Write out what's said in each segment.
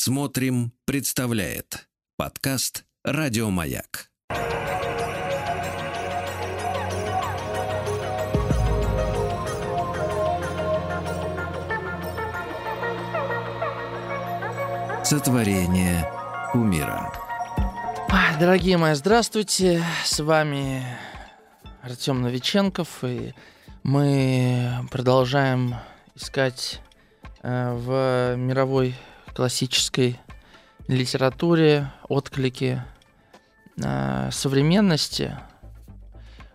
Смотрим, представляет подкаст Радиомаяк. Сотворение умира. Дорогие мои, здравствуйте. С вами Артем Новиченков, и мы продолжаем искать э, в мировой классической литературе отклики э, современности.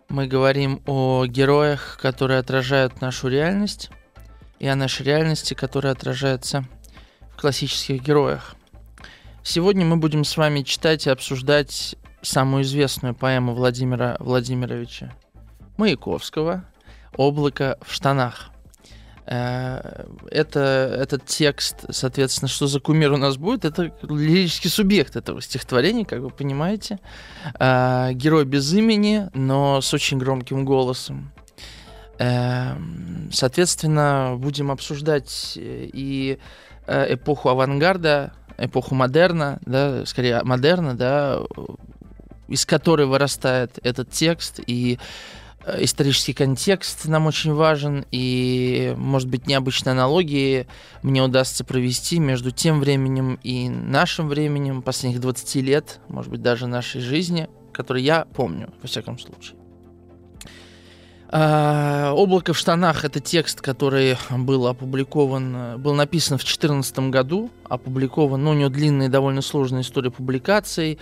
Мы говорим о героях, которые отражают нашу реальность, и о нашей реальности, которая отражается в классических героях. Сегодня мы будем с вами читать и обсуждать самую известную поэму Владимира Владимировича Маяковского «Облако в штанах». Э, это, этот текст, соответственно, что за кумир у нас будет, это лирический субъект этого стихотворения, как вы понимаете. Э, герой без имени, но с очень громким голосом. Э, соответственно, будем обсуждать и эпоху авангарда, эпоху модерна, да, скорее модерна, да, из которой вырастает этот текст, и исторический контекст нам очень важен, и, может быть, необычные аналогии мне удастся провести между тем временем и нашим временем, последних 20 лет, может быть, даже нашей жизни, который я помню, во всяком случае. А, «Облако в штанах» — это текст, который был опубликован, был написан в 2014 году, опубликован, ну, у него длинная и довольно сложная история публикаций,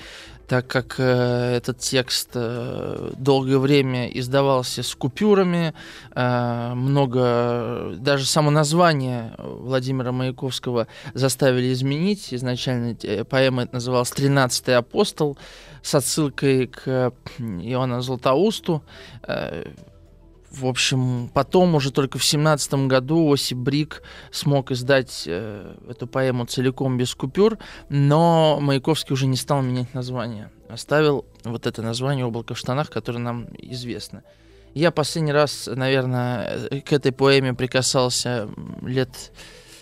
так как э, этот текст э, долгое время издавался с купюрами, э, много, даже само название Владимира Маяковского заставили изменить. Изначально э, поэма это называлась «Тринадцатый апостол» с отсылкой к Иоанну Златоусту. Э, в общем, потом уже только в семнадцатом году Осип Брик смог издать э, эту поэму целиком без купюр, но Маяковский уже не стал менять название. Оставил вот это название «Облако в штанах», которое нам известно. Я последний раз, наверное, к этой поэме прикасался лет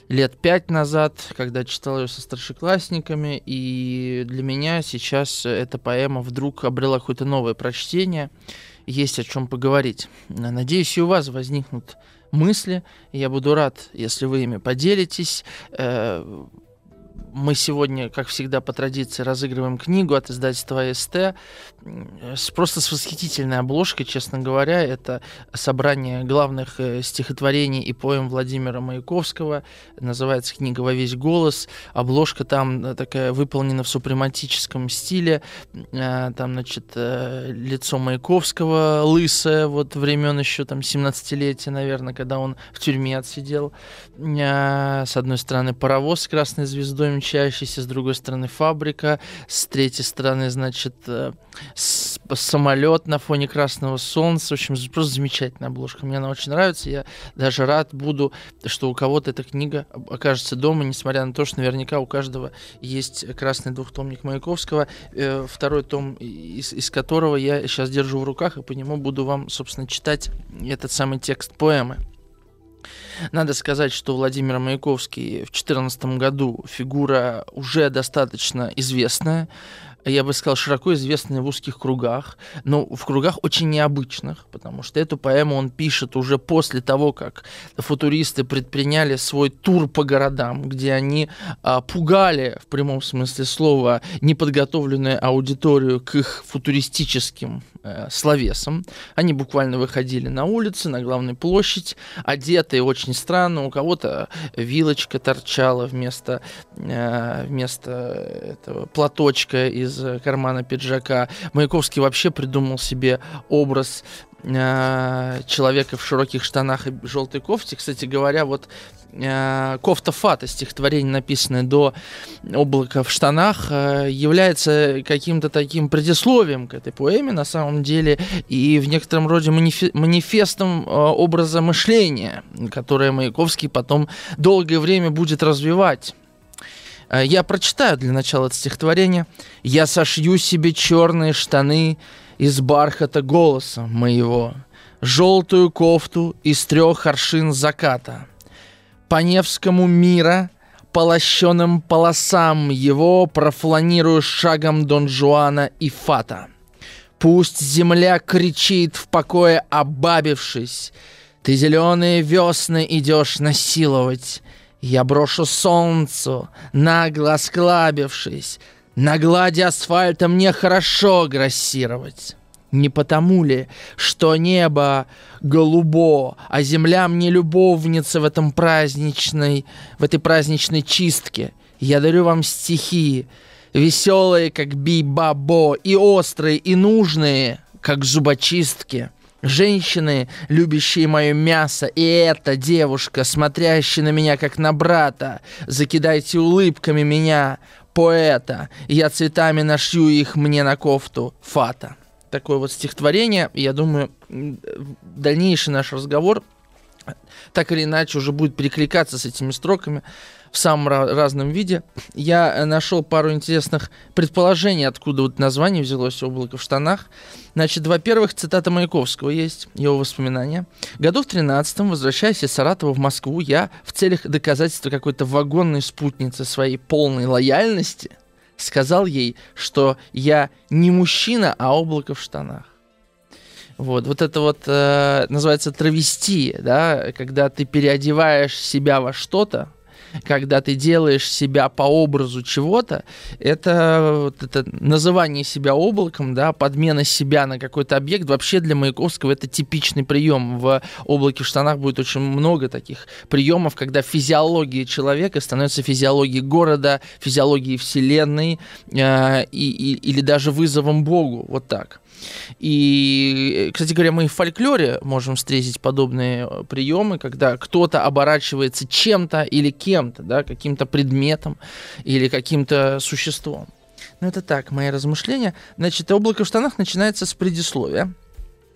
лет пять назад, когда читал ее со старшеклассниками, и для меня сейчас эта поэма вдруг обрела какое-то новое прочтение есть о чем поговорить. Надеюсь, и у вас возникнут мысли. Я буду рад, если вы ими поделитесь. Э, мы сегодня, как всегда, по традиции разыгрываем книгу от издательства СТ. Просто с восхитительной обложкой, честно говоря. Это собрание главных э, стихотворений и поэм Владимира Маяковского. Называется книга «Во весь голос». Обложка там э, такая выполнена в супрематическом стиле. Э, там, значит, лицо Маяковского лысое, вот времен еще там 17-летия, наверное, когда он в тюрьме отсидел. С одной стороны, паровоз с красной звездой мчащийся, с другой стороны фабрика, с третьей стороны, значит, э, самолет на фоне красного солнца. В общем, просто замечательная обложка. Мне она очень нравится. Я даже рад буду, что у кого-то эта книга окажется дома, несмотря на то, что наверняка у каждого есть красный двухтомник Маяковского, э, второй том, из, из которого я сейчас держу в руках, и по нему буду вам, собственно, читать этот самый текст поэмы. Надо сказать, что Владимир Маяковский в 2014 году фигура уже достаточно известная я бы сказал, широко известный в узких кругах, но в кругах очень необычных, потому что эту поэму он пишет уже после того, как футуристы предприняли свой тур по городам, где они а, пугали, в прямом смысле слова, неподготовленную аудиторию к их футуристическим э, словесам. Они буквально выходили на улицы, на главную площадь, одетые очень странно, у кого-то вилочка торчала вместо, э, вместо этого платочка из кармана пиджака. Маяковский вообще придумал себе образ э, человека в широких штанах и желтой кофте. Кстати говоря, вот э, кофта Фата, стихотворение, написанное до облака в штанах, э, является каким-то таким предисловием к этой поэме на самом деле и в некотором роде манифи- манифестом э, образа мышления, которое Маяковский потом долгое время будет развивать. Э, я прочитаю для начала это стихотворение. «Я сошью себе черные штаны из бархата голоса моего, желтую кофту из трех аршин заката. По Невскому мира по лощеным полосам его профланирую шагом Дон Жуана и Фата. Пусть земля кричит в покое обабившись, ты зеленые весны идешь насиловать. Я брошу солнцу, нагло осклабившись. На глади асфальта мне хорошо грассировать. Не потому ли, что небо голубо, а земля мне любовница в этом праздничной, в этой праздничной чистке. Я дарю вам стихи, веселые, как би-бабо, и острые, и нужные, как зубочистки. Женщины, любящие мое мясо, и эта девушка, смотрящая на меня, как на брата. Закидайте улыбками меня, поэта. Я цветами нашью их мне на кофту. Фата. Такое вот стихотворение. Я думаю, дальнейший наш разговор так или иначе уже будет перекликаться с этими строками в самом разном виде. Я э, нашел пару интересных предположений, откуда вот название взялось «Облако в штанах». Значит, во-первых, цитата Маяковского есть, его воспоминания. «Году в 13-м, возвращаясь из Саратова в Москву, я в целях доказательства какой-то вагонной спутницы своей полной лояльности сказал ей, что я не мужчина, а облако в штанах. Вот, вот это вот э, называется травести, да, когда ты переодеваешь себя во что-то, когда ты делаешь себя по образу чего-то, это, это называние себя облаком, да, подмена себя на какой-то объект, вообще для Маяковского это типичный прием. В облаке в штанах будет очень много таких приемов, когда физиология человека становится физиологией города, физиологией вселенной э, и, и, или даже вызовом Богу, вот так. И, кстати говоря, мы в фольклоре можем встретить подобные э, приемы, когда кто-то оборачивается чем-то или кем-то, да, каким-то предметом или каким-то существом. Ну, это так, мои размышления. Значит, облако в штанах начинается с предисловия.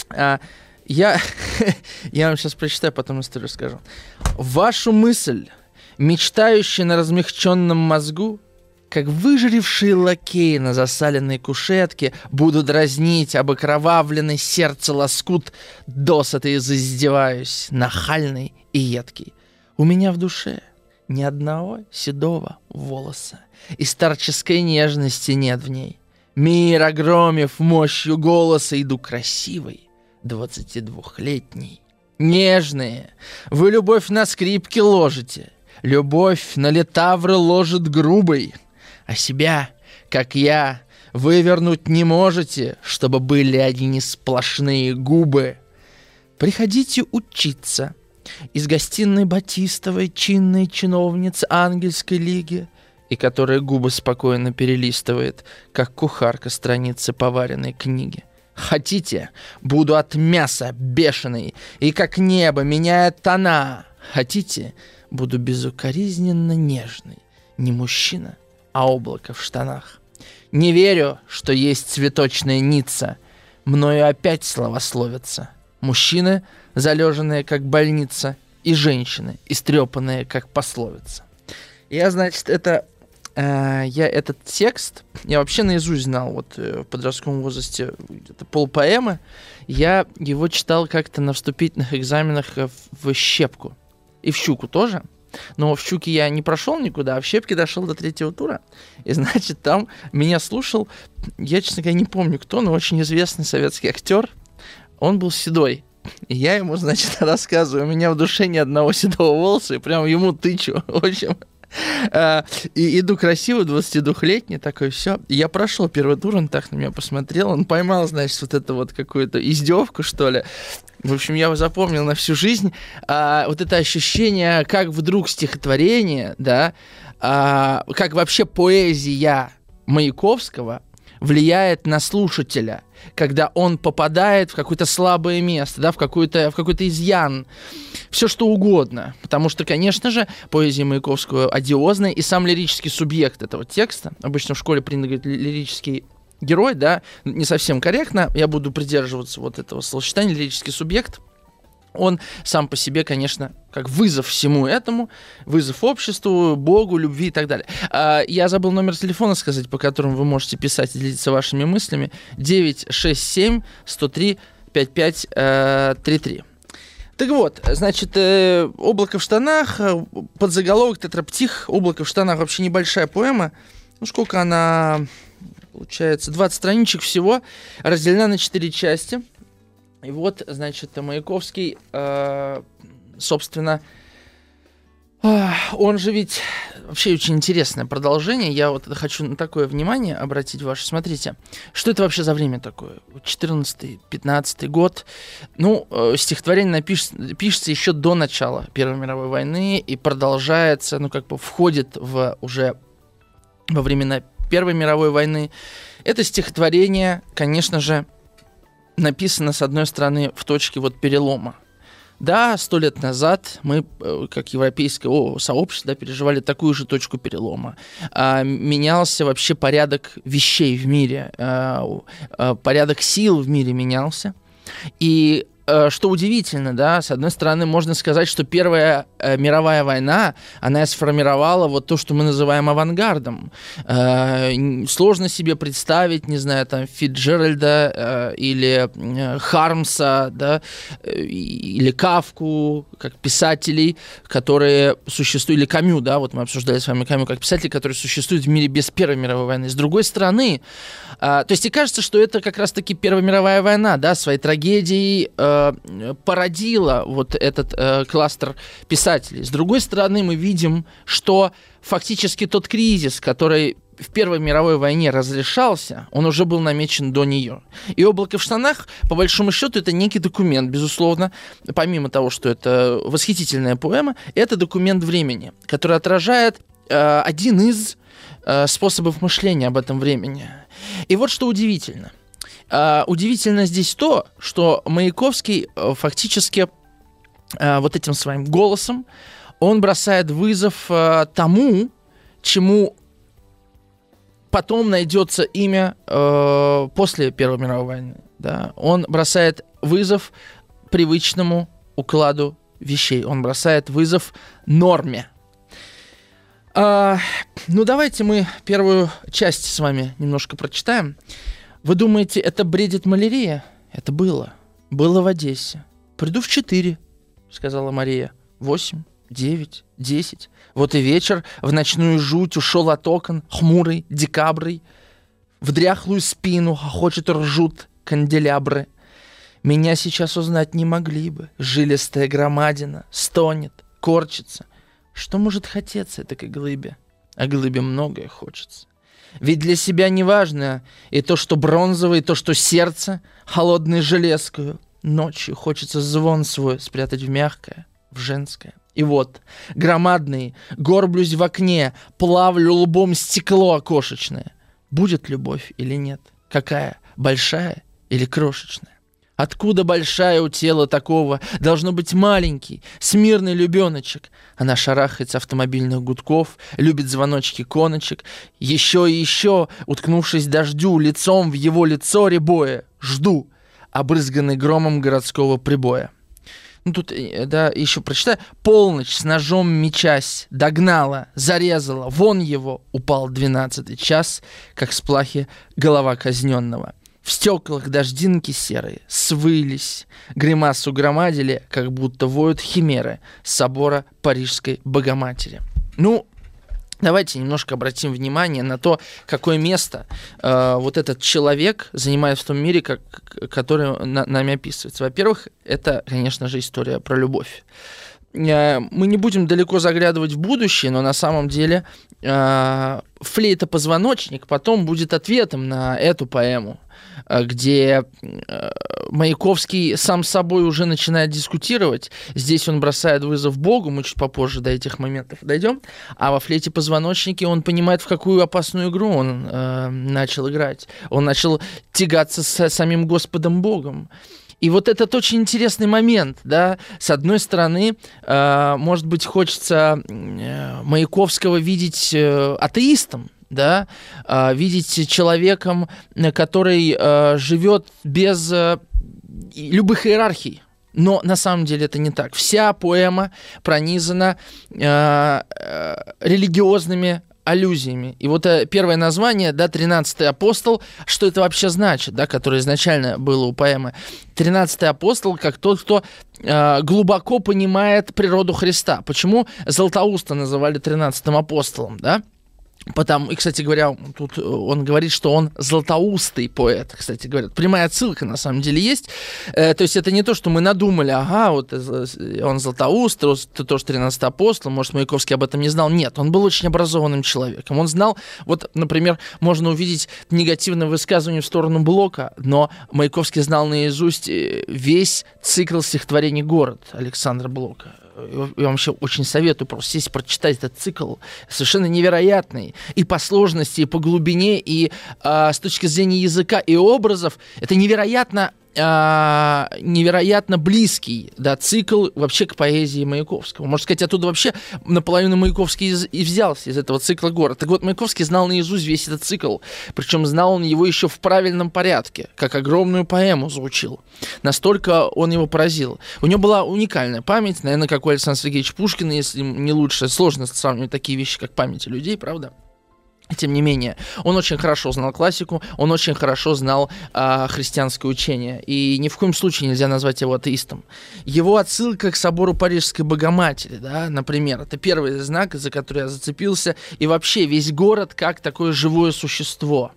А, я, я вам сейчас прочитаю, потом историю скажу. Вашу мысль, мечтающая на размягченном мозгу, как выжревшие лакеи на засаленной кушетке, буду дразнить об окровавленный сердце лоскут, досыта издеваюсь, нахальный и едкий. У меня в душе ни одного седого волоса, и старческой нежности нет в ней. Мир, огромив мощью голоса, иду красивый, двадцати двухлетний. Нежные, вы любовь на скрипке ложите, любовь на летавры ложит грубой, а себя, как я, вывернуть не можете, чтобы были одни сплошные губы. Приходите учиться. Из гостиной Батистовой, чинной чиновницы Ангельской лиги, и которая губы спокойно перелистывает, как кухарка страницы поваренной книги. Хотите, буду от мяса бешеный, и как небо меняет тона. Хотите, буду безукоризненно нежный, не мужчина, а облако в штанах. Не верю, что есть цветочная Ницца. Мною опять словословятся. Мужчины, залеженные как больница, и женщины, истрепанные как пословица. Я, значит, это э, я этот текст, я вообще наизусть знал, вот э, в подростковом возрасте где-то полпоэмы, я его читал как-то на вступительных экзаменах в, в щепку. И в щуку тоже. Но в Щуке я не прошел никуда, а в Щепке дошел до третьего тура. И, значит, там меня слушал, я, честно говоря, не помню кто, но очень известный советский актер. Он был седой. И я ему, значит, рассказываю, у меня в душе ни одного седого волоса, и прям ему тычу. В общем, и иду красиво, 22-летний, такой, все. Я прошел первый тур, он так на меня посмотрел, он поймал, значит, вот это вот какую-то издевку, что ли. В общем, я запомнил на всю жизнь а, вот это ощущение, как вдруг стихотворение, да, а, как вообще поэзия Маяковского влияет на слушателя, когда он попадает в какое-то слабое место, да, в какой-то в какой-то изъян, все что угодно. Потому что, конечно же, поэзия Маяковского одиозная, и сам лирический субъект этого текста, обычно в школе принято говорить лирический герой, да, не совсем корректно, я буду придерживаться вот этого словосочетания, лирический субъект – он сам по себе, конечно, как вызов всему этому, вызов обществу, Богу, любви и так далее. А, я забыл номер телефона сказать, по которому вы можете писать и делиться вашими мыслями. 967 103 5533. Так вот, значит, э, «Облако в штанах», э, подзаголовок «Тетраптих», «Облако в штанах» вообще небольшая поэма. Ну, сколько она, получается, 20 страничек всего, разделена на 4 части. И вот, значит, Маяковский, э, собственно, он же ведь вообще очень интересное продолжение. Я вот хочу на такое внимание обратить ваше. Смотрите, что это вообще за время такое? 14-15 год. Ну, э, стихотворение напишется, пишется еще до начала Первой мировой войны и продолжается, ну, как бы входит в уже во времена Первой мировой войны. Это стихотворение, конечно же, написано, с одной стороны, в точке вот перелома да, сто лет назад мы, э, как европейское о, сообщество, да, переживали такую же точку перелома. А, менялся вообще порядок вещей в мире, а, а, порядок сил в мире менялся. И что удивительно, да, с одной стороны, можно сказать, что Первая э, мировая война, она сформировала вот то, что мы называем авангардом. Э, сложно себе представить, не знаю, там, Фитджеральда э, или э, Хармса, да, э, или Кавку, как писателей, которые существуют, или Камю, да, вот мы обсуждали с вами Камю, как писатели, которые существуют в мире без Первой мировой войны. С другой стороны, э, то есть и кажется, что это как раз-таки Первая мировая война, да, своей трагедией, э, э, породила вот этот э, кластер писателей. С другой стороны, мы видим, что фактически тот кризис, который в Первой мировой войне разрешался, он уже был намечен до нее. И «Облако в штанах», по большому счету, это некий документ, безусловно, помимо того, что это восхитительная поэма, это документ времени, который отражает э, один из э, способов мышления об этом времени. И вот что удивительно – Uh, удивительно здесь то, что Маяковский uh, фактически uh, вот этим своим голосом он бросает вызов тому, чему потом найдется имя после Первой мировой войны. Да? Он бросает вызов привычному укладу вещей. Он бросает вызов норме. ну, давайте мы первую часть с вами немножко прочитаем. Вы думаете, это бредит малярия? Это было. Было в Одессе. Приду в четыре, сказала Мария. Восемь, девять, десять. Вот и вечер в ночную жуть ушел от окон, хмурый, декабрый. В дряхлую спину хочет ржут канделябры. Меня сейчас узнать не могли бы. Жилистая громадина стонет, корчится. Что может хотеться этой глыбе? А глыбе многое хочется. Ведь для себя не важно и то, что бронзовое, и то, что сердце, холодное железкою. Ночью хочется звон свой спрятать в мягкое, в женское. И вот, громадный, горблюсь в окне, плавлю лбом стекло окошечное. Будет любовь или нет? Какая? Большая или крошечная? Откуда большая у тела такого? Должно быть маленький, смирный любеночек. Она шарахается автомобильных гудков, любит звоночки коночек. Еще и еще, уткнувшись дождю, лицом в его лицо ребоя, жду, обрызганный громом городского прибоя. Ну тут, э, да, еще прочитаю. Полночь с ножом мечась, догнала, зарезала, вон его, упал двенадцатый час, как с плахи голова казненного. В стеклах дождинки серые свылись, гримасу громадили, как будто воют химеры собора Парижской Богоматери. Ну, Давайте немножко обратим внимание на то, какое место э, вот этот человек занимает в том мире, как, который на, нами описывается. Во-первых, это, конечно же, история про любовь. Э, мы не будем далеко заглядывать в будущее, но на самом деле э, флейта-позвоночник потом будет ответом на эту поэму. Э, где э, Маяковский сам с собой уже начинает дискутировать. Здесь он бросает вызов Богу, мы чуть попозже до этих моментов дойдем. А во флейте позвоночники он понимает, в какую опасную игру он э, начал играть. Он начал тягаться с самим Господом Богом. И вот этот очень интересный момент, да, с одной стороны, э, может быть, хочется э, Маяковского видеть э, атеистом, да, э, видеть человеком, который э, живет без э, любых иерархий. Но на самом деле это не так. Вся поэма пронизана э, э, религиозными аллюзиями. И вот э, первое название, да, «Тринадцатый апостол», что это вообще значит, да, которое изначально было у поэмы. «Тринадцатый апостол» как тот, кто э, глубоко понимает природу Христа. Почему Златоуста называли тринадцатым апостолом, да? Потому, и, кстати говоря, тут он говорит, что он златоустый поэт, кстати говоря. Прямая ссылка, на самом деле, есть. Э, то есть это не то, что мы надумали, ага, вот он златоуст, ты тоже 13 апостол, может, Маяковский об этом не знал. Нет, он был очень образованным человеком. Он знал, вот, например, можно увидеть негативное высказывание в сторону Блока, но Маяковский знал наизусть э, весь цикл стихотворений «Город» Александра Блока я вообще очень советую просто сесть, прочитать этот цикл. Совершенно невероятный. И по сложности, и по глубине, и э, с точки зрения языка и образов. Это невероятно а, невероятно близкий, да, цикл вообще к поэзии Маяковского. Можно сказать, оттуда вообще наполовину Маяковский из, и взялся из этого цикла «Город». Так вот, Маяковский знал наизусть весь этот цикл, причем знал он его еще в правильном порядке, как огромную поэму звучил. Настолько он его поразил. У него была уникальная память, наверное, как у Александра Сергеевича Пушкина, если не лучше. Сложно сравнивать такие вещи, как память людей, правда? Тем не менее, он очень хорошо знал классику, он очень хорошо знал э, христианское учение, и ни в коем случае нельзя назвать его атеистом. Его отсылка к собору Парижской Богоматери, да, например, это первый знак, за который я зацепился, и вообще весь город как такое живое существо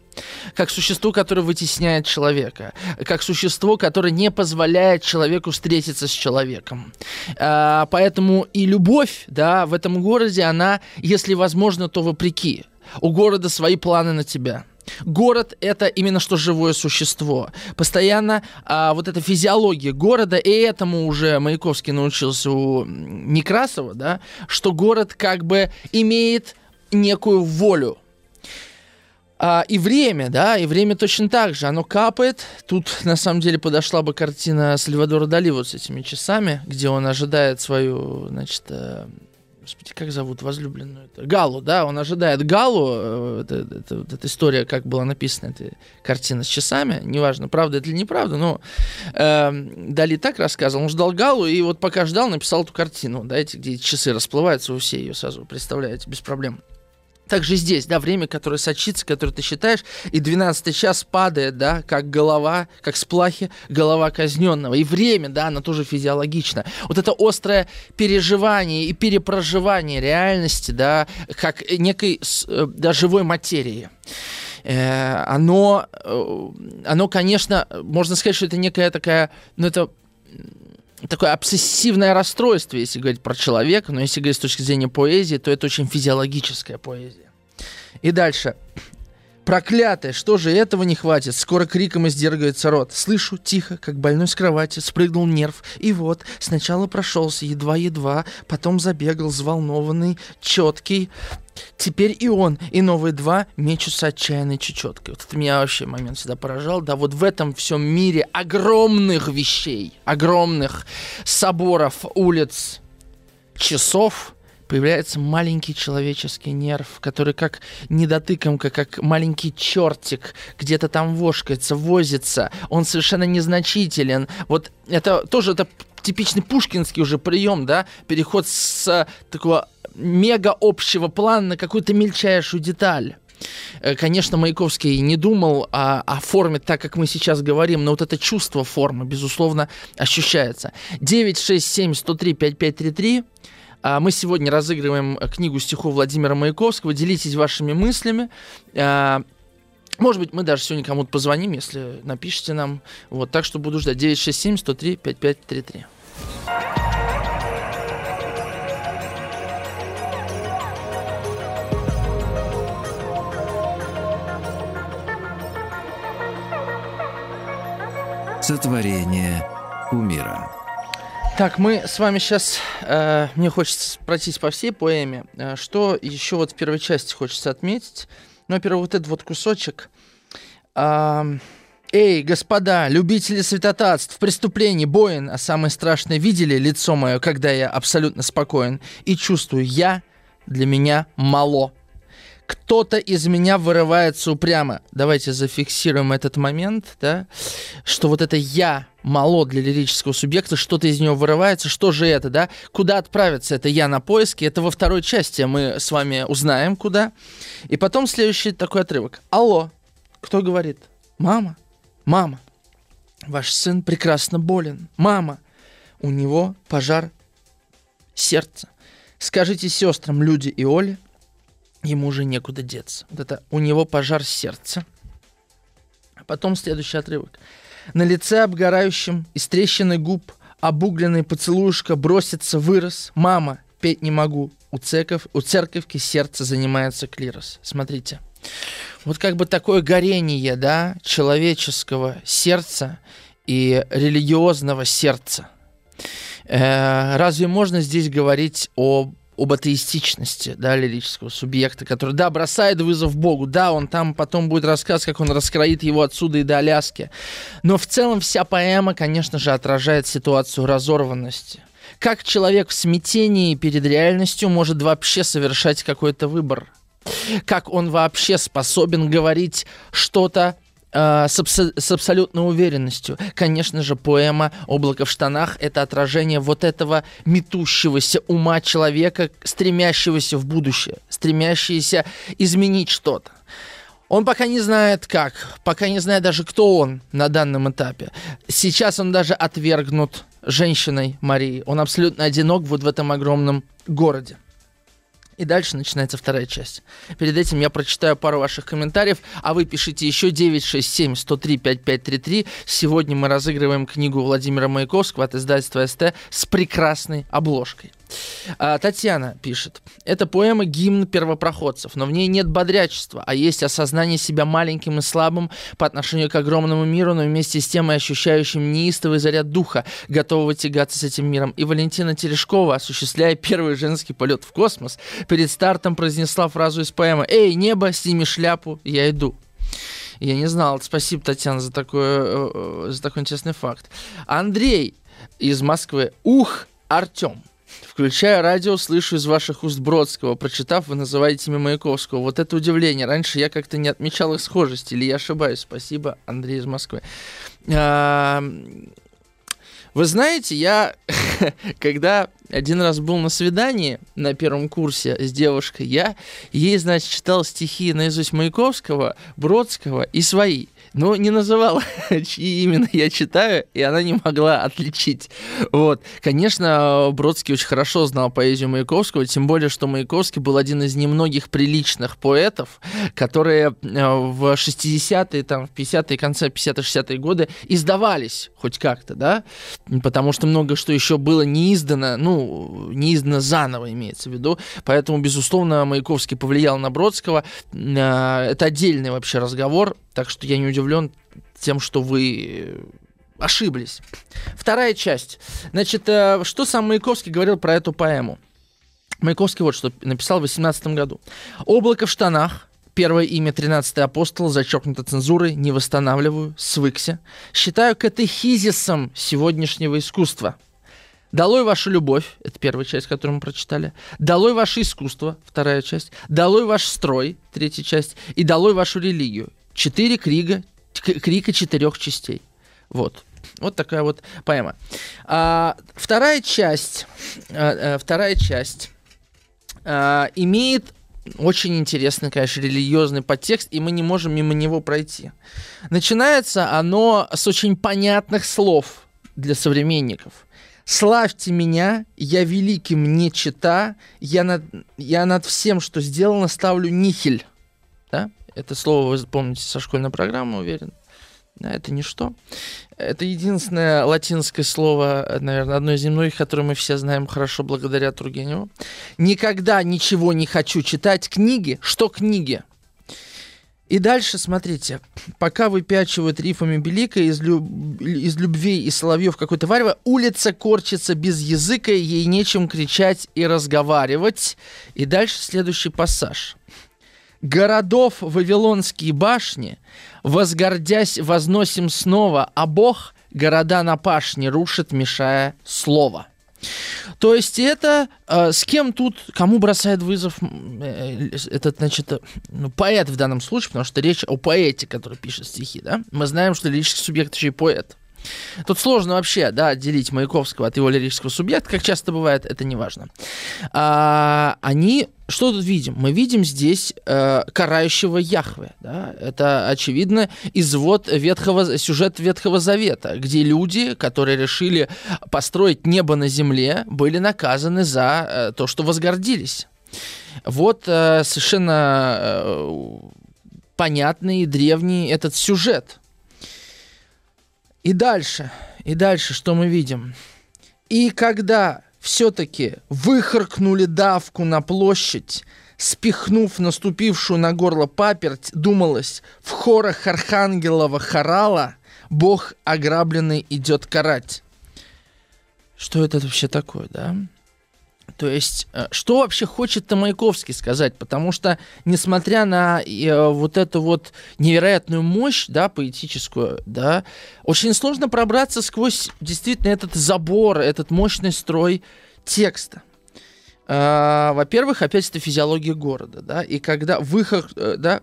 как существо, которое вытесняет человека, как существо, которое не позволяет человеку встретиться с человеком. А, поэтому и любовь, да, в этом городе, она, если возможно, то вопреки. У города свои планы на тебя. Город это именно что живое существо. Постоянно а, вот эта физиология города, и этому уже Маяковский научился у Некрасова, да, что город как бы имеет некую волю. А, и время, да, и время точно так же, оно капает. Тут, на самом деле, подошла бы картина Сальвадора Дали вот с этими часами, где он ожидает свою, значит, э, Господи, как зовут возлюбленную? -то? Галу, да, он ожидает Галу. Э, это, это, это, эта история, как была написана, эта картина с часами. Неважно, правда это или неправда, но э, Дали так рассказывал. Он ждал Галу, и вот пока ждал, написал эту картину. Да, эти, где часы расплываются, вы все ее сразу представляете, без проблем. Также здесь, да, время, которое сочится, которое ты считаешь, и 12 час падает, да, как голова, как с плахи голова казненного. И время, да, оно тоже физиологично. Вот это острое переживание и перепроживание реальности, да, как некой э, да, живой материи э, оно, э, оно, конечно, можно сказать, что это некая такая, ну, это такое обсессивное расстройство, если говорить про человека, но если говорить с точки зрения поэзии, то это очень физиологическая поэзия. И дальше. Проклятое, что же этого не хватит? Скоро криком издергается рот. Слышу тихо, как больной с кровати, спрыгнул нерв. И вот, сначала прошелся едва-едва, потом забегал взволнованный, четкий. Теперь и он, и новые два мечутся отчаянной чечеткой. Вот это меня вообще момент всегда поражал. Да, вот в этом всем мире огромных вещей, огромных соборов, улиц, часов – появляется маленький человеческий нерв, который как недотыкомка, как маленький чертик, где-то там вошкается, возится. Он совершенно незначителен. Вот это тоже это типичный пушкинский уже прием, да, переход с такого мега общего плана на какую-то мельчайшую деталь. Э, конечно, Маяковский не думал о, о форме так, как мы сейчас говорим, но вот это чувство формы, безусловно, ощущается. 967 103 5533 а, мы сегодня разыгрываем э, книгу стихов Владимира Маяковского. Делитесь вашими мыслями. А, может быть, мы даже сегодня кому-то позвоним, если напишите нам. Вот, так что буду ждать. 967 103 5533. Сотворение умира. Так, мы с вами сейчас, э, мне хочется пройтись по всей поэме. Э, что еще вот в первой части хочется отметить? Ну, во-первых, вот этот вот кусочек. Э, Эй, господа, любители святотатств, преступлений, боин, а самое страшное, видели лицо мое, когда я абсолютно спокоен и чувствую, я для меня мало. Кто-то из меня вырывается упрямо. Давайте зафиксируем этот момент, да, что вот это я мало для лирического субъекта, что-то из него вырывается, что же это, да? Куда отправиться это я на поиски? Это во второй части мы с вами узнаем, куда. И потом следующий такой отрывок. Алло, кто говорит? Мама, мама, ваш сын прекрасно болен. Мама, у него пожар сердца. Скажите сестрам Люди и Оле, ему уже некуда деться. Вот это у него пожар сердца. А потом следующий отрывок. На лице обгорающем, из трещины губ, обугленный поцелуюшка бросится, вырос. Мама, петь не могу. У, церков, у церковки сердце занимается клирос. Смотрите. Вот как бы такое горение, да, человеческого сердца и религиозного сердца. Э, разве можно здесь говорить о об атеистичности, да, лирического субъекта, который, да, бросает вызов Богу, да, он там потом будет рассказ, как он раскроит его отсюда и до Аляски. Но в целом вся поэма, конечно же, отражает ситуацию разорванности. Как человек в смятении перед реальностью может вообще совершать какой-то выбор? Как он вообще способен говорить что-то э, с, абс- с абсолютной уверенностью. Конечно же, поэма «Облако в штанах» — это отражение вот этого метущегося ума человека, стремящегося в будущее, стремящегося изменить что-то. Он пока не знает как, пока не знает даже, кто он на данном этапе. Сейчас он даже отвергнут женщиной Марии. Он абсолютно одинок вот в этом огромном городе. И дальше начинается вторая часть. Перед этим я прочитаю пару ваших комментариев, а вы пишите еще 967-103-5533. Сегодня мы разыгрываем книгу Владимира Маяковского от издательства СТ с прекрасной обложкой. А, Татьяна пишет. Это поэма гимн первопроходцев, но в ней нет бодрячества, а есть осознание себя маленьким и слабым по отношению к огромному миру, но вместе с тем и ощущающим неистовый заряд духа, готового тягаться с этим миром. И Валентина Терешкова, осуществляя первый женский полет в космос, перед стартом произнесла фразу из поэмы «Эй, небо, сними шляпу, я иду». Я не знал. Спасибо, Татьяна, за, такое, э, э, за такой интересный факт. Андрей из Москвы. Ух, Артем. Включая радио, слышу из ваших уст Бродского. Прочитав, вы называете имя Маяковского. Вот это удивление. Раньше я как-то не отмечал их схожести. Или я ошибаюсь? Спасибо, Андрей из Москвы. Вы знаете, я, когда один раз был на свидании на первом курсе с девушкой, я ей, значит, читал стихи наизусть Маяковского, Бродского и свои но не называла, чьи именно я читаю, и она не могла отличить. Вот. Конечно, Бродский очень хорошо знал поэзию Маяковского, тем более, что Маяковский был один из немногих приличных поэтов, которые э, в 60-е, там, в 50-е, конце 50-60-е годы издавались хоть как-то, да, потому что много что еще было не издано, ну, не издано заново имеется в виду, поэтому, безусловно, Маяковский повлиял на Бродского. Э, это отдельный вообще разговор, так что я не удивлен тем, что вы ошиблись. Вторая часть. Значит, э, что сам Маяковский говорил про эту поэму? Маяковский вот что написал в 18 году. «Облако в штанах, первое имя 13 апостол, зачеркнуто цензурой, не восстанавливаю, свыкся. Считаю катехизисом сегодняшнего искусства. Долой вашу любовь, это первая часть, которую мы прочитали. Долой ваше искусство, вторая часть. Долой ваш строй, третья часть. И долой вашу религию, четыре крига, крика четырех частей. Вот. Вот такая вот поэма. А, вторая часть, а, а, вторая часть а, имеет очень интересный, конечно, религиозный подтекст, и мы не можем мимо него пройти. Начинается оно с очень понятных слов для современников. «Славьте меня, я великим не чита, я над, я над всем, что сделано, ставлю нихель». Да? Это слово вы помните со школьной программы, уверен. Это ничто. Это единственное латинское слово, наверное, одно из немногих, которое мы все знаем хорошо благодаря Тургеневу. Никогда ничего не хочу читать книги. Что книги? И дальше, смотрите, пока выпячивают рифами Белика из, люб... из любви и соловьев какой-то варево, улица корчится без языка, ей нечем кричать и разговаривать. И дальше следующий пассаж городов Вавилонские башни, возгордясь, возносим снова, а Бог города на пашне рушит, мешая слово. То есть это э, с кем тут, кому бросает вызов э, этот, значит, э, ну, поэт в данном случае, потому что речь о поэте, который пишет стихи, да? Мы знаем, что лирический субъект еще и поэт. Тут сложно вообще, да, отделить Маяковского от его лирического субъекта, как часто бывает, это не важно. А, они, что тут видим? Мы видим здесь э, карающего Яхве, да? Это, очевидно, извод ветхого, сюжет Ветхого Завета, где люди, которые решили построить небо на земле, были наказаны за э, то, что возгордились. Вот э, совершенно э, понятный и древний этот сюжет – и дальше, и дальше, что мы видим? И когда все-таки выхаркнули давку на площадь, спихнув наступившую на горло паперть, думалось, в хорах архангелова хорала Бог ограбленный идет карать. Что это вообще такое, да? То есть, э, что вообще хочет Маяковский сказать? Потому что, несмотря на э, вот эту вот невероятную мощь, да, поэтическую, да, очень сложно пробраться сквозь действительно этот забор, этот мощный строй текста. Э, во-первых, опять это физиология города, да, и когда выход, э, да,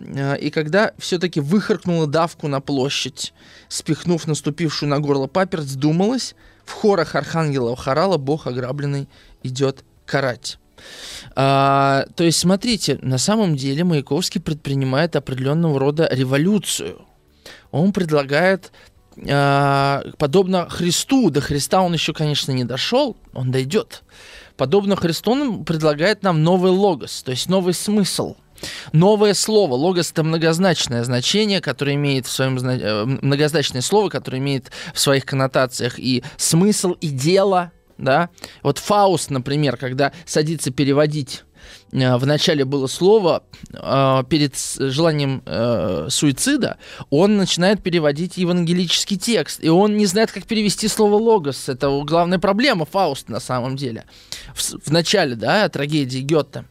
э, и когда все-таки выхаркнула давку на площадь, спихнув наступившую на горло паперть, думалось, в хорах архангела хорала Бог ограбленный идет карать. А, то есть, смотрите, на самом деле Маяковский предпринимает определенного рода революцию. Он предлагает а, подобно Христу, до Христа он еще, конечно, не дошел, он дойдет. Подобно Христу он предлагает нам новый логос, то есть новый смысл. Новое слово. Логос это многозначное значение, которое имеет в своем э, многозначное слово, которое имеет в своих коннотациях и смысл, и дело, да. Вот Фауст, например, когда садится переводить э, в начале было слово э, перед желанием э, суицида, он начинает переводить евангелический текст, и он не знает, как перевести слово логос. Это главная проблема Фауста на самом деле. В, начале, да, трагедии Гетте.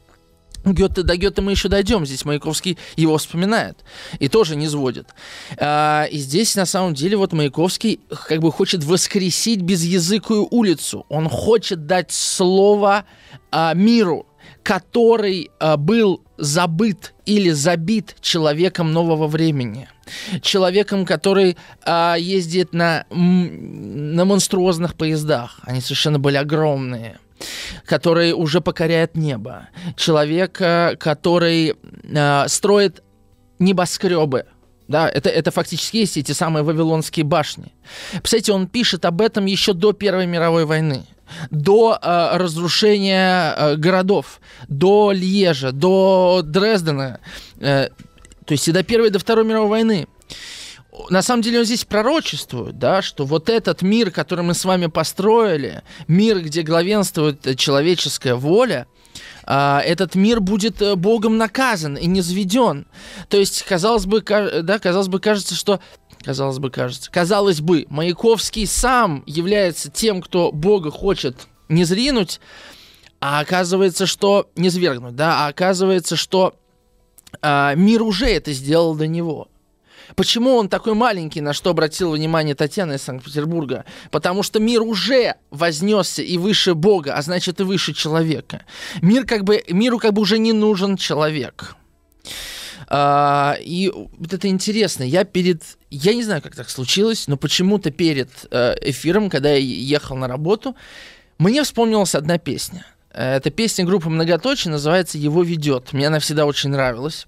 Гёте, до Гёте мы еще дойдем. Здесь Маяковский его вспоминает и тоже не сводит. А, и здесь на самом деле вот Маяковский как бы хочет воскресить безязыкую улицу. Он хочет дать слово а, миру, который а, был забыт или забит человеком нового времени. Человеком, который а, ездит на, на монструозных поездах. Они совершенно были огромные который уже покоряет небо, человек, который э, строит небоскребы, да, это, это фактически есть эти самые Вавилонские башни. Кстати, он пишет об этом еще до Первой мировой войны, до э, разрушения э, городов, до Льежа, до Дрездена, э, то есть и до Первой, и до Второй мировой войны на самом деле он здесь пророчествует, да, что вот этот мир, который мы с вами построили, мир, где главенствует человеческая воля, а, этот мир будет э, Богом наказан и низведен. То есть, казалось бы, да, казалось бы, кажется, что казалось бы, кажется, казалось бы, Маяковский сам является тем, кто Бога хочет не зринуть, а оказывается, что не свергнуть, да, а оказывается, что а, мир уже это сделал до него. Почему он такой маленький, на что обратил внимание Татьяна из Санкт-Петербурга? Потому что мир уже вознесся и выше Бога, а значит и выше человека. Мир как бы, миру как бы уже не нужен человек. А, и вот это интересно. Я перед... Я не знаю, как так случилось, но почему-то перед э, эфиром, когда я ехал на работу, мне вспомнилась одна песня. Эта песня группы «Многоточие» называется «Его ведет». Мне она всегда очень нравилась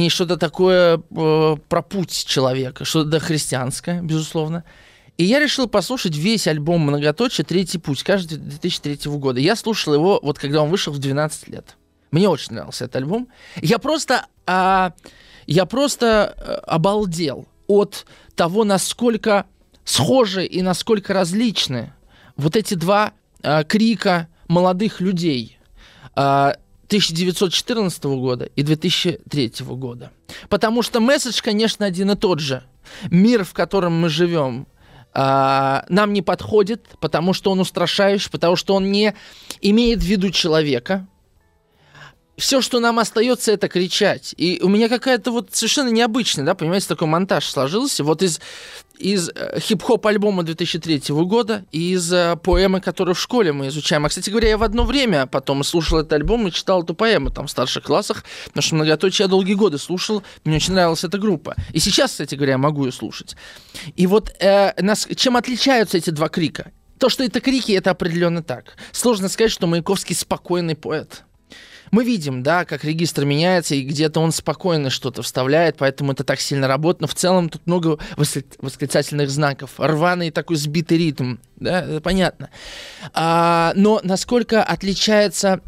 не что-то такое э, про путь человека, что-то христианское, безусловно. И я решил послушать весь альбом «Многоточие. Третий путь», каждый 2003 года. Я слушал его, вот когда он вышел в 12 лет. Мне очень нравился этот альбом. Я просто, а, я просто а, обалдел от того, насколько схожи и насколько различны вот эти два а, крика молодых людей. А, 1914 года и 2003 года. Потому что месседж, конечно, один и тот же. Мир, в котором мы живем, а, нам не подходит, потому что он устрашающий, потому что он не имеет в виду человека. Все, что нам остается, это кричать. И у меня какая-то вот совершенно необычная, да, понимаете, такой монтаж сложился. Вот из, из э, хип-хоп альбома 2003 года и из э, поэмы, которую в школе мы изучаем. А, кстати говоря, я в одно время потом слушал этот альбом и читал эту поэму там в старших классах, потому что многоточие я долгие годы слушал, мне очень нравилась эта группа. И сейчас, кстати говоря, могу ее слушать. И вот э, нас, чем отличаются эти два крика? То, что это крики, это определенно так. Сложно сказать, что Маяковский спокойный поэт. Мы видим, да, как регистр меняется, и где-то он спокойно что-то вставляет, поэтому это так сильно работает. Но в целом тут много восклицательных знаков. Рваный такой сбитый ритм, да, это понятно. А, но насколько отличается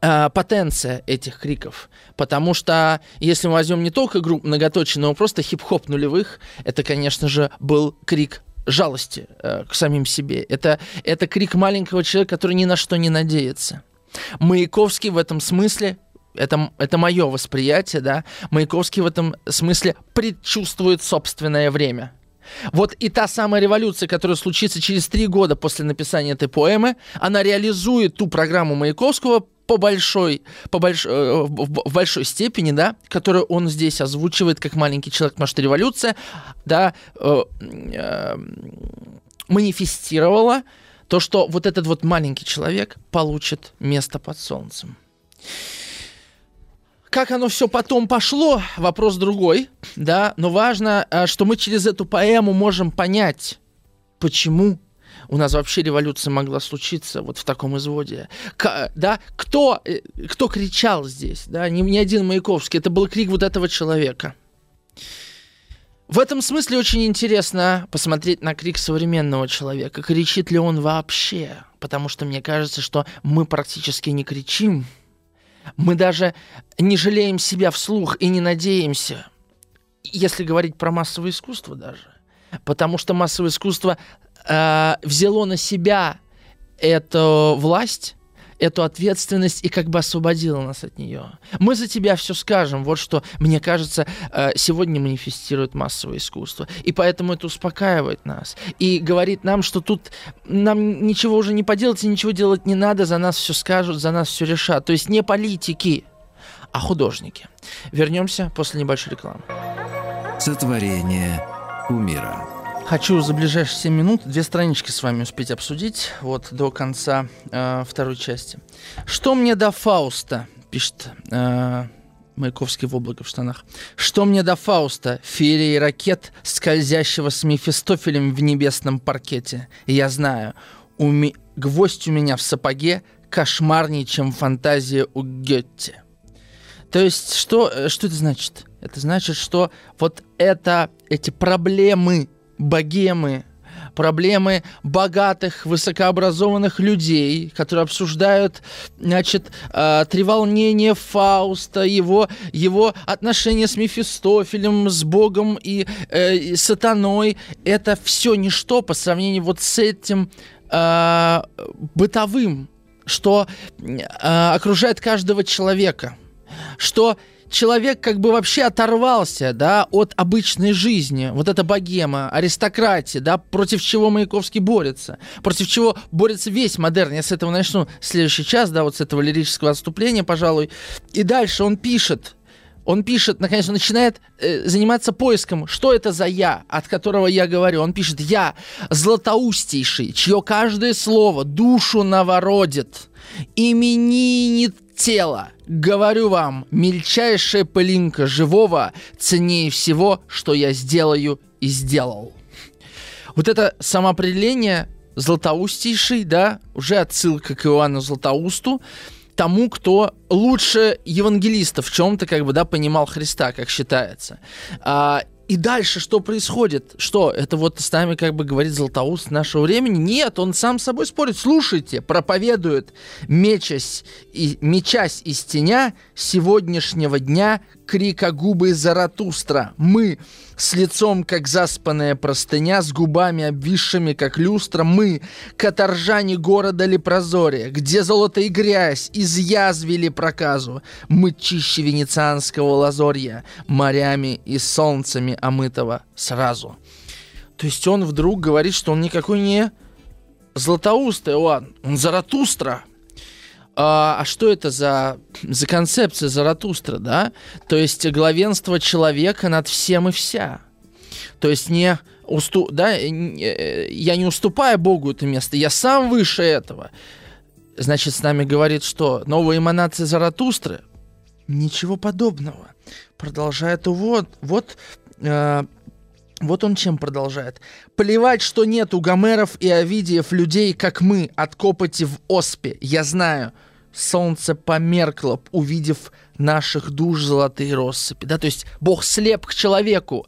а, потенция этих криков. Потому что если мы возьмем не только группу многоточие, но просто хип-хоп нулевых, это, конечно же, был крик жалости э, к самим себе. Это, это крик маленького человека, который ни на что не надеется. Маяковский в этом смысле это, это мое восприятие, да, Маяковский в этом смысле предчувствует собственное время. Вот и та самая революция, которая случится через три года после написания этой поэмы, она реализует ту программу Маяковского по большой, по больш, э, в большой степени, да, которую он здесь озвучивает как маленький человек, потому что революция, да, э, э, манифестировала то, что вот этот вот маленький человек получит место под солнцем. Как оно все потом пошло, вопрос другой, да, но важно, э, что мы через эту поэму можем понять, почему у нас вообще революция могла случиться вот в таком изводе. К, да, кто, э, кто кричал здесь, да, не, не один Маяковский, это был крик вот этого человека. В этом смысле очень интересно посмотреть на крик современного человека. Кричит ли он вообще? Потому что мне кажется, что мы практически не кричим. Мы даже не жалеем себя вслух и не надеемся. Если говорить про массовое искусство даже. Потому что массовое искусство э, взяло на себя эту власть эту ответственность и как бы освободила нас от нее. Мы за тебя все скажем. Вот что, мне кажется, э, сегодня манифестирует массовое искусство. И поэтому это успокаивает нас. И говорит нам, что тут нам ничего уже не поделать и ничего делать не надо, за нас все скажут, за нас все решат. То есть не политики, а художники. Вернемся после небольшой рекламы. Сотворение умира. Хочу за ближайшие 7 минут две странички с вами успеть обсудить, вот до конца э, второй части. Что мне до Фауста, пишет э, Маяковский в облако в штанах. Что мне до Фауста, феерии ракет, скользящего с Мефистофелем в небесном паркете? Я знаю, у ми... гвоздь у меня в сапоге кошмарнее, чем фантазия у Гетте. То есть, что, э, что это значит? Это значит, что вот это, эти проблемы богемы, проблемы богатых, высокообразованных людей, которые обсуждают, значит, э, треволнение Фауста, его, его отношения с Мефистофелем, с Богом и, э, и сатаной. Это все ничто по сравнению вот с этим э, бытовым, что э, окружает каждого человека, что человек как бы вообще оторвался, да, от обычной жизни. Вот эта богема, аристократия, да, против чего Маяковский борется. Против чего борется весь модерн. Я с этого начну следующий час, да, вот с этого лирического отступления, пожалуй. И дальше он пишет, он пишет, наконец, он начинает э, заниматься поиском, что это за я, от которого я говорю. Он пишет, я златоустейший, чье каждое слово душу навородит, именинит тело. Говорю вам, мельчайшая пылинка живого ценнее всего, что я сделаю и сделал. Вот это самоопределение Златоустейший, да, уже отсылка к Иоанну Златоусту, тому, кто лучше евангелиста в чем-то, как бы, да, понимал Христа, как считается. А, и дальше что происходит? Что, это вот с нами как бы говорит Златоуст нашего времени? Нет, он сам с собой спорит. Слушайте, проповедует, мечась, и, мечась из теня сегодняшнего дня крика губы Заратустра. Мы, с лицом, как заспанная простыня, с губами обвисшими, как люстра, мы, каторжане города Лепрозория, где золото и грязь изъязвили проказу, мы чище венецианского лазорья, морями и солнцами омытого сразу. То есть он вдруг говорит, что он никакой не Златоуст Иоанн, он Заратустра – а, а что это за, за концепция Заратустра, да? То есть главенство человека над всем и вся. То есть не усту, да, э, я не уступаю Богу это место, я сам выше этого. Значит, с нами говорит, что новая эманация Заратустры? Ничего подобного. Продолжает вот, вот, э, вот он чем продолжает. Плевать, что нет у Гомеров и Овидиев людей, как мы, от копоти в оспе. Я знаю, солнце померкло, увидев наших душ золотые россыпи. Да, то есть Бог слеп к человеку.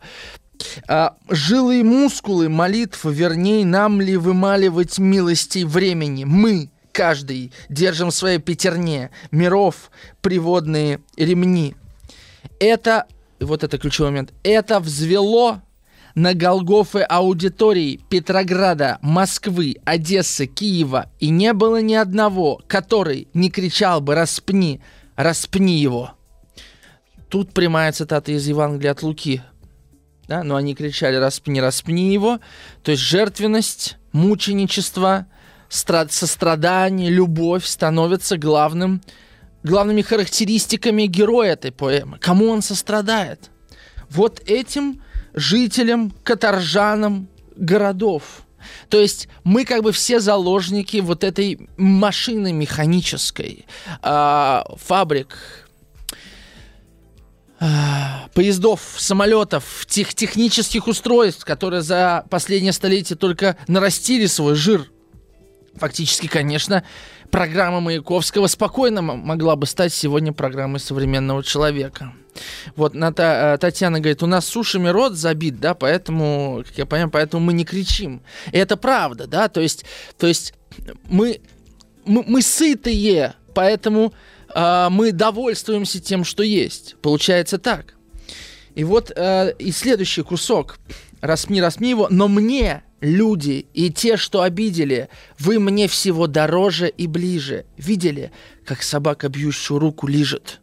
А, жилы и мускулы молитв, вернее, нам ли вымаливать милости времени? Мы, каждый, держим в своей пятерне миров приводные ремни. Это, вот это ключевой момент, это взвело на Голгофы аудитории Петрограда, Москвы, Одессы, Киева, и не было ни одного, который не кричал бы «распни», «распни его». Тут прямая цитата из Евангелия от Луки. Да? Но они кричали «распни, распни его». То есть жертвенность, мученичество, страд... сострадание, любовь становятся главным, главными характеристиками героя этой поэмы. Кому он сострадает? Вот этим жителям, каторжанам городов. То есть мы как бы все заложники вот этой машины механической, э, фабрик, э, поездов, самолетов, тех технических устройств, которые за последнее столетие только нарастили свой жир. Фактически, конечно, программа Маяковского спокойно могла бы стать сегодня программой современного человека. Вот Ната, э, Татьяна говорит, у нас сушами рот забит, да, поэтому, как я понимаю, поэтому мы не кричим. И это правда, да, то есть, то есть мы, мы, мы сытые, поэтому э, мы довольствуемся тем, что есть. Получается так. И вот э, и следующий кусок. Расми, расми его, но мне люди и те, что обидели, вы мне всего дороже и ближе. Видели, как собака бьющую руку лижет?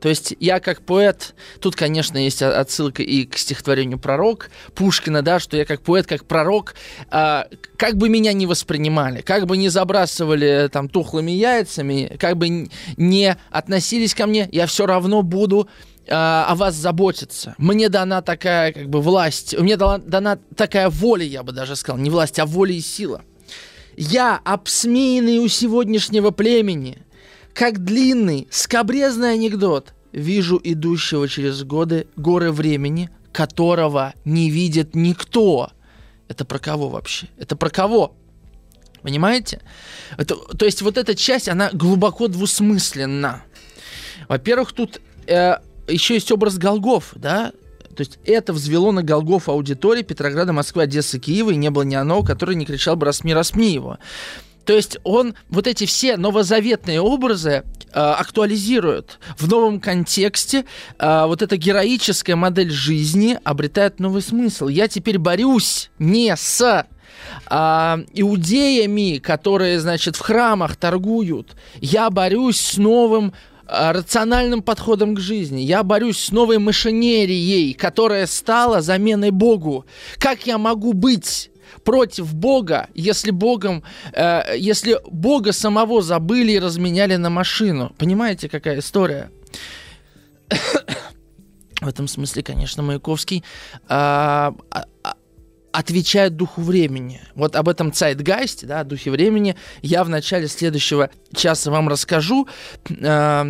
То есть я как поэт, тут, конечно, есть отсылка и к стихотворению «Пророк» Пушкина, да, что я как поэт, как пророк, э, как бы меня не воспринимали, как бы не забрасывали там тухлыми яйцами, как бы не относились ко мне, я все равно буду э, о вас заботиться. Мне дана такая как бы власть, мне дана, дана такая воля, я бы даже сказал, не власть, а воля и сила. Я, обсмеянный у сегодняшнего племени – как длинный, скобрезный анекдот. Вижу идущего через годы горы времени, которого не видит никто. Это про кого вообще? Это про кого? Понимаете? Это, то есть вот эта часть, она глубоко двусмысленна. Во-первых, тут э, еще есть образ Голгоф, да? То есть это взвело на Голгоф аудитории Петрограда, Москвы, Одессы, Киева, и не было ни одного, который не кричал бы «Расми, расми его». То есть он вот эти все новозаветные образы э, актуализирует в новом контексте. Э, вот эта героическая модель жизни обретает новый смысл. Я теперь борюсь не с а, иудеями, которые, значит, в храмах торгуют. Я борюсь с новым а, рациональным подходом к жизни. Я борюсь с новой машинерией, которая стала заменой Богу. Как я могу быть против Бога, если Богом, э, если Бога самого забыли и разменяли на машину. Понимаете, какая история? В этом смысле, конечно, Маяковский э, отвечает духу времени. Вот об этом Zeitgeist, да, духе времени, я в начале следующего часа вам расскажу. Э,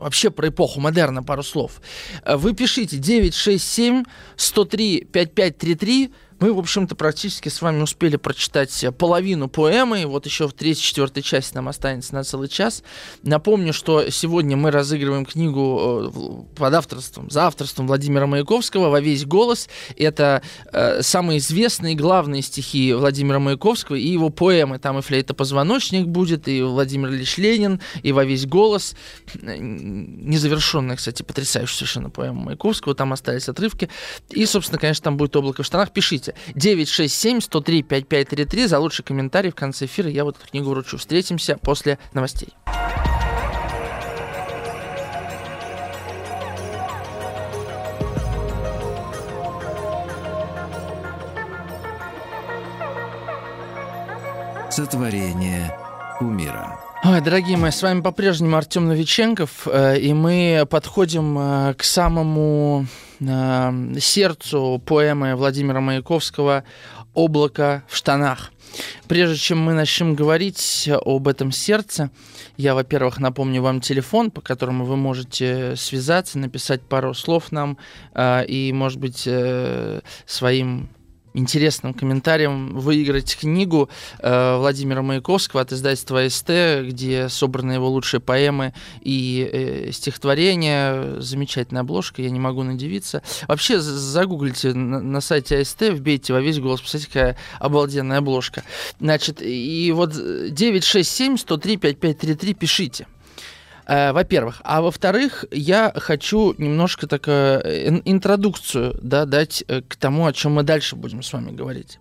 вообще про эпоху модерна пару слов. Вы пишите 967 103 5533 мы, в общем-то, практически с вами успели прочитать половину поэмы, и вот еще в третьей, четвертой части нам останется на целый час. Напомню, что сегодня мы разыгрываем книгу э, под авторством, за авторством Владимира Маяковского «Во весь голос». Это э, самые известные главные стихи Владимира Маяковского и его поэмы. Там и «Флейта-позвоночник» будет, и Владимир Ильич Ленин, и «Во весь голос». Незавершенная, кстати, потрясающая совершенно поэма Маяковского, там остались отрывки. И, собственно, конечно, там будет «Облако в штанах». Пишите. 967 103 5533 за лучший комментарий в конце эфира. Я вот книгу вручу. Встретимся после новостей. Сотворение умира. Дорогие мои, с вами по-прежнему Артем Новиченков, э, и мы подходим э, к самому э, сердцу поэмы Владимира Маяковского «Облако в штанах». Прежде чем мы начнем говорить об этом сердце, я, во-первых, напомню вам телефон, по которому вы можете связаться, написать пару слов нам и, может быть, своим интересным комментарием выиграть книгу э, Владимира Маяковского от издательства СТ, где собраны его лучшие поэмы и э, стихотворения. Замечательная обложка, я не могу надевиться. Вообще, загуглите на, на сайте АСТ, вбейте во весь голос, посмотрите, какая обалденная обложка. Значит, и вот 967 103 5533 пишите. Э, во-первых. А во-вторых, я хочу немножко так э, интродукцию да, дать э, к тому, о чем мы дальше будем с вами говорить.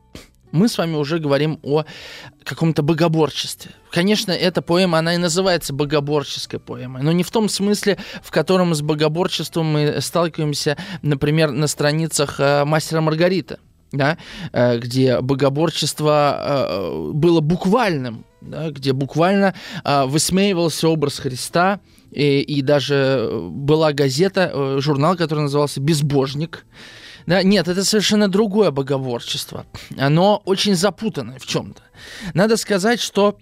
Мы с вами уже говорим о каком-то богоборчестве. Конечно, эта поэма, она и называется богоборческой поэмой, но не в том смысле, в котором с богоборчеством мы сталкиваемся, например, на страницах «Мастера Маргарита», да, где богоборчество было буквальным, да, где буквально э, высмеивался образ Христа, и, и даже была газета, э, журнал, который назывался «Безбожник». Да, нет, это совершенно другое богоборчество. Оно очень запутанное в чем-то. Надо сказать, что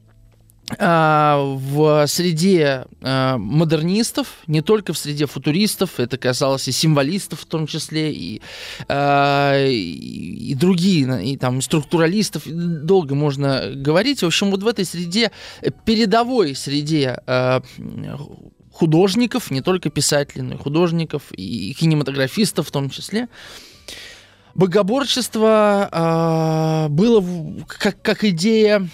в среде а, модернистов, не только в среде футуристов, это касалось и символистов в том числе, и, а, и, другие, и там структуралистов, долго можно говорить. В общем, вот в этой среде, передовой среде художников, не только писателей, но и художников, и кинематографистов в том числе, богоборчество было как, как идея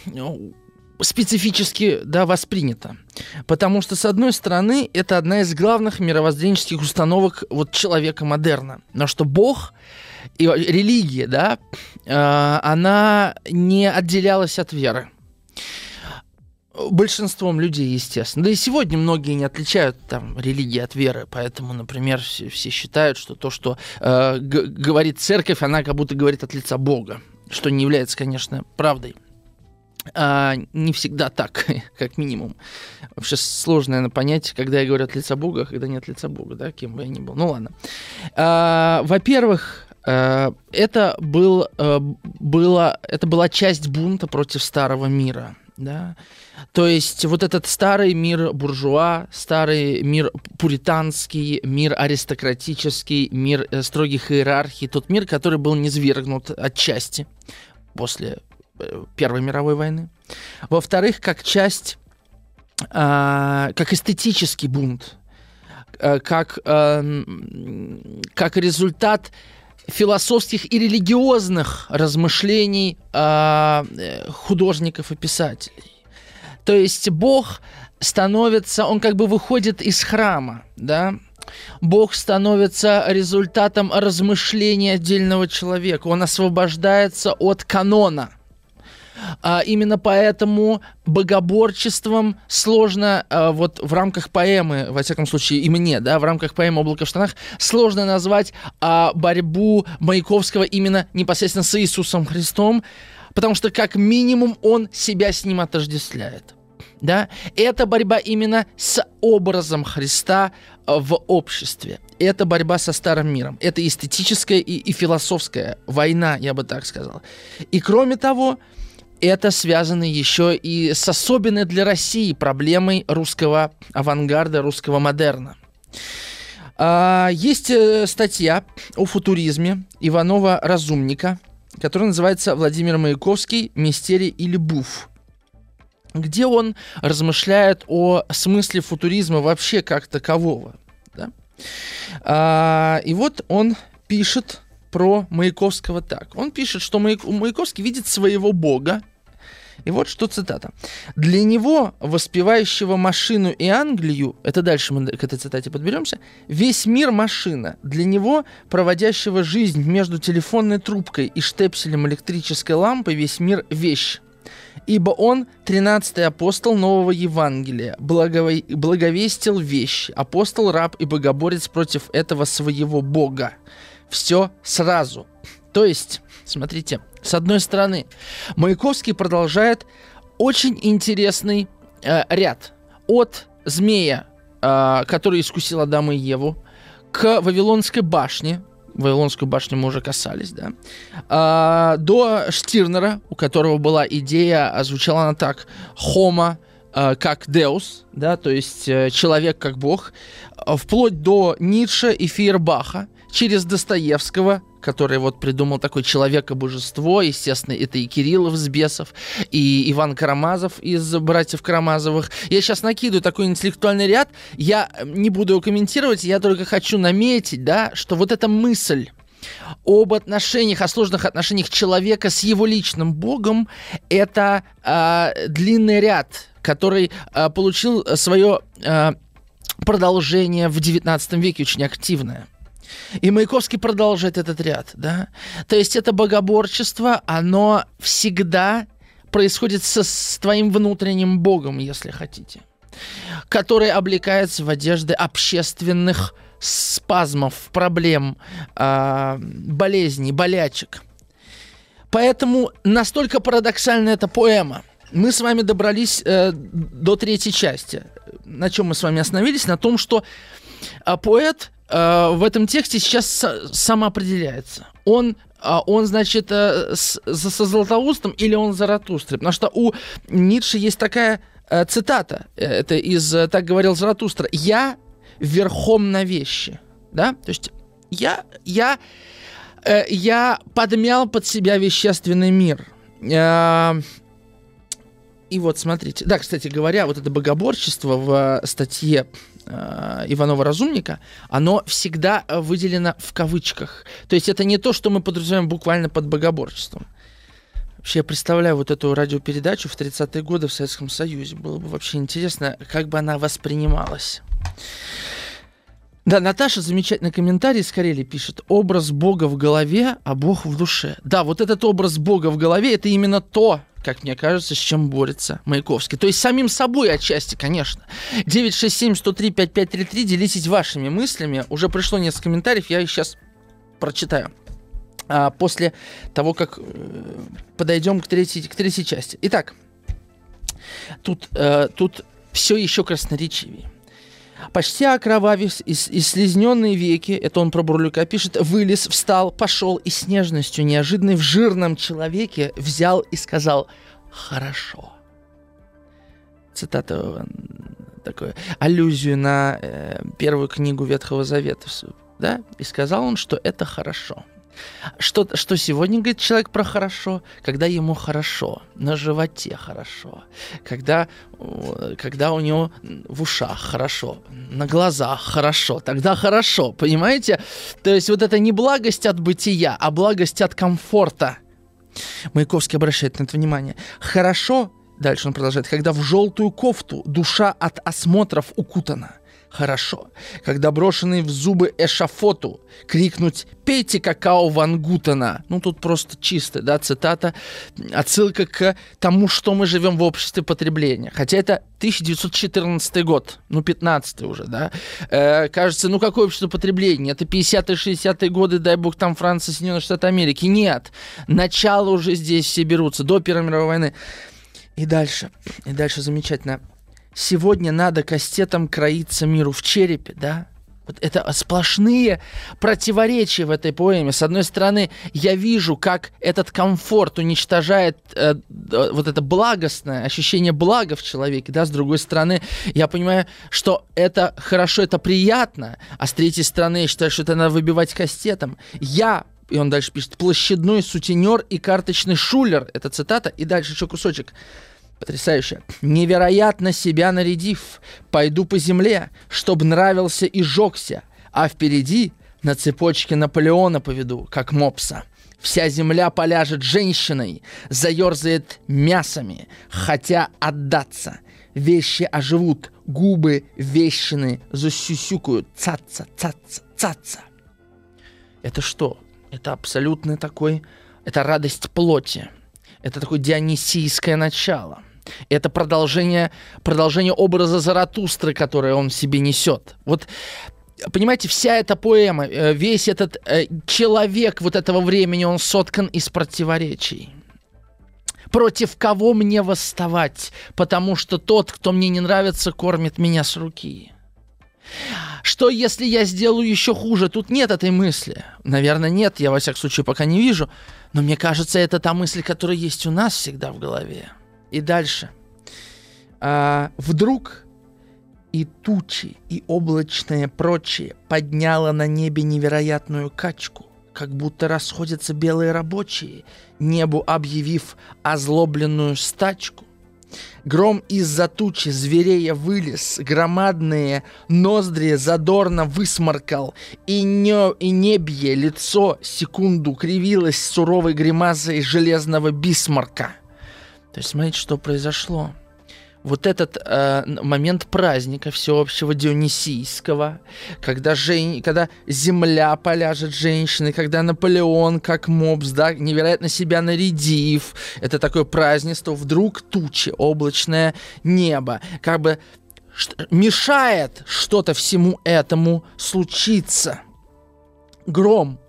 специфически да, воспринято. Потому что, с одной стороны, это одна из главных мировоззренческих установок вот, человека модерна. Но что Бог и религия, да, э, она не отделялась от веры. Большинством людей, естественно. Да и сегодня многие не отличают там религии от веры, поэтому, например, все, все считают, что то, что э, говорит церковь, она как будто говорит от лица Бога, что не является, конечно, правдой. А, не всегда так, как минимум. Вообще сложно, наверное, понять, когда я говорю от лица Бога, а когда нет от лица Бога, да, кем бы я ни был. Ну ладно. А, во-первых, а, это, был, а, было, это была часть бунта против старого мира. Да? То есть вот этот старый мир буржуа, старый мир пуританский, мир аристократический, мир э, строгих иерархий, тот мир, который был низвергнут отчасти после Первой мировой войны. Во-вторых, как часть, э, как эстетический бунт, э, как, э, как результат философских и религиозных размышлений э, художников и писателей. То есть Бог становится, он как бы выходит из храма, да, Бог становится результатом размышления отдельного человека. Он освобождается от канона. А, именно поэтому богоборчеством сложно а, вот в рамках поэмы, во всяком случае и мне, да, в рамках поэмы «Облако в штанах» сложно назвать а, борьбу Маяковского именно непосредственно с Иисусом Христом, потому что как минимум он себя с ним отождествляет. Да? Это борьба именно с образом Христа а, в обществе. Это борьба со старым миром. Это эстетическая и, и философская война, я бы так сказал. И кроме того, это связано еще и с особенной для России проблемой русского авангарда, русского модерна. А, есть э, статья о футуризме Иванова Разумника, которая называется «Владимир Маяковский. Мистерий или буф», где он размышляет о смысле футуризма вообще как такового. Да? А, и вот он пишет про Маяковского так. Он пишет, что Маяковский видит своего бога, и вот что цитата. «Для него, воспевающего машину и Англию, это дальше мы к этой цитате подберемся, весь мир машина. Для него, проводящего жизнь между телефонной трубкой и штепселем электрической лампы, весь мир вещь. Ибо он, тринадцатый апостол нового Евангелия, благове... благовестил вещь, апостол, раб и богоборец против этого своего Бога. Все сразу. То есть, смотрите, с одной стороны, Маяковский продолжает очень интересный э, ряд. От змея, э, который искусил Адама и Еву, к Вавилонской башне, Вавилонскую башню мы уже касались, да, а, до Штирнера, у которого была идея, озвучала она так, Хома а, как Деус, да, то есть э, человек как бог, вплоть до Ницше и Фейербаха, через Достоевского, который вот придумал такое человека-божество, естественно, это и Кириллов с бесов, и Иван Карамазов из «Братьев Карамазовых». Я сейчас накидываю такой интеллектуальный ряд, я не буду его комментировать, я только хочу наметить, да, что вот эта мысль об отношениях, о сложных отношениях человека с его личным Богом, это э, длинный ряд, который э, получил свое э, продолжение в XIX веке очень активное. И Маяковский продолжает этот ряд, да. То есть это богоборчество, оно всегда происходит со, с твоим внутренним богом, если хотите, который облекается в одежды общественных спазмов, проблем, э, болезней, болячек. Поэтому настолько парадоксальна эта поэма. Мы с вами добрались э, до третьей части. На чем мы с вами остановились? На том, что э, поэт Э, в этом тексте сейчас самоопределяется. Он а, он, значит, э, с, со Златоустом или он Заратустрой? Потому что у Ницше есть такая э, цитата, это из «Так говорил Заратустра», «Я верхом на вещи». Да? То есть я, я, я подмял под себя вещественный мир. И вот, смотрите. Да, кстати говоря, вот это богоборчество в статье э, Иванова-Разумника, оно всегда выделено в кавычках. То есть это не то, что мы подразумеваем буквально под богоборчеством. Вообще, я представляю вот эту радиопередачу в 30-е годы в Советском Союзе. Было бы вообще интересно, как бы она воспринималась. Да, Наташа замечательный комментарий с Карелии пишет. Образ Бога в голове, а Бог в душе. Да, вот этот образ Бога в голове, это именно то, как мне кажется, с чем борется Маяковский. То есть самим собой отчасти, конечно. 967-103-5533, делитесь вашими мыслями. Уже пришло несколько комментариев, я их сейчас прочитаю. А, после того, как э, подойдем к третьей, к третьей части. Итак, тут, э, тут все еще красноречивее. Почти окровавив и, и слезненные веки, это он про Бурлюка пишет, вылез, встал, пошел и с нежностью неожиданной в жирном человеке взял и сказал «хорошо». Цитата такую аллюзию на э, первую книгу Ветхого Завета, да, и сказал он, что это хорошо. Что, что сегодня говорит человек про хорошо? Когда ему хорошо, на животе хорошо, когда, когда у него в ушах хорошо, на глазах хорошо, тогда хорошо, понимаете? То есть вот это не благость от бытия, а благость от комфорта. Маяковский обращает на это внимание. Хорошо, дальше он продолжает, когда в желтую кофту душа от осмотров укутана – хорошо, когда брошенный в зубы эшафоту крикнуть «Пейте какао Ван Гутена!» Ну, тут просто чисто, да, цитата, отсылка к тому, что мы живем в обществе потребления. Хотя это 1914 год, ну, 15 уже, да. Э, кажется, ну, какое общество потребления? Это 50-е, 60-е годы, дай бог, там Франция, Соединенные Штаты Америки. Нет, начало уже здесь все берутся, до Первой мировой войны. И дальше, и дальше замечательно сегодня надо кастетом кроиться миру в черепе, да? Вот это сплошные противоречия в этой поэме. С одной стороны, я вижу, как этот комфорт уничтожает э, вот это благостное ощущение блага в человеке, да. С другой стороны, я понимаю, что это хорошо, это приятно, а с третьей стороны, я считаю, что это надо выбивать кастетом. Я и он дальше пишет, площадной сутенер и карточный шулер. Это цитата. И дальше еще кусочек. Потрясающе. Невероятно себя нарядив, пойду по земле, чтоб нравился и жёгся, а впереди на цепочке Наполеона поведу, как мопса. Вся земля поляжет женщиной, заерзает мясами, хотя отдаться. Вещи оживут, губы вещины засюсюкают, цаца, цаца, цаца. Это что? Это абсолютно такой, это радость плоти. Это такое дионисийское начало. Это продолжение, продолжение образа Заратустры, которое он себе несет. Вот понимаете, вся эта поэма, э, весь этот э, человек вот этого времени, он соткан из противоречий. Против кого мне восставать? Потому что тот, кто мне не нравится, кормит меня с руки. Что если я сделаю еще хуже? Тут нет этой мысли. Наверное, нет, я во всяком случае пока не вижу. Но мне кажется, это та мысль, которая есть у нас всегда в голове. И дальше. А, вдруг и тучи, и облачное прочее подняло на небе невероятную качку, как будто расходятся белые рабочие, небу объявив озлобленную стачку. Гром из-за тучи зверея вылез, громадные ноздри задорно высморкал, и, не, и небье лицо секунду кривилось суровой гримасой железного бисмарка. То есть смотрите, что произошло. Вот этот э, момент праздника всеобщего Дионисийского, когда, жен... когда земля поляжет женщины, когда Наполеон, как мопс, да, невероятно себя нарядив, это такое празднество, вдруг тучи, облачное небо, как бы мешает что-то всему этому случиться. Гром,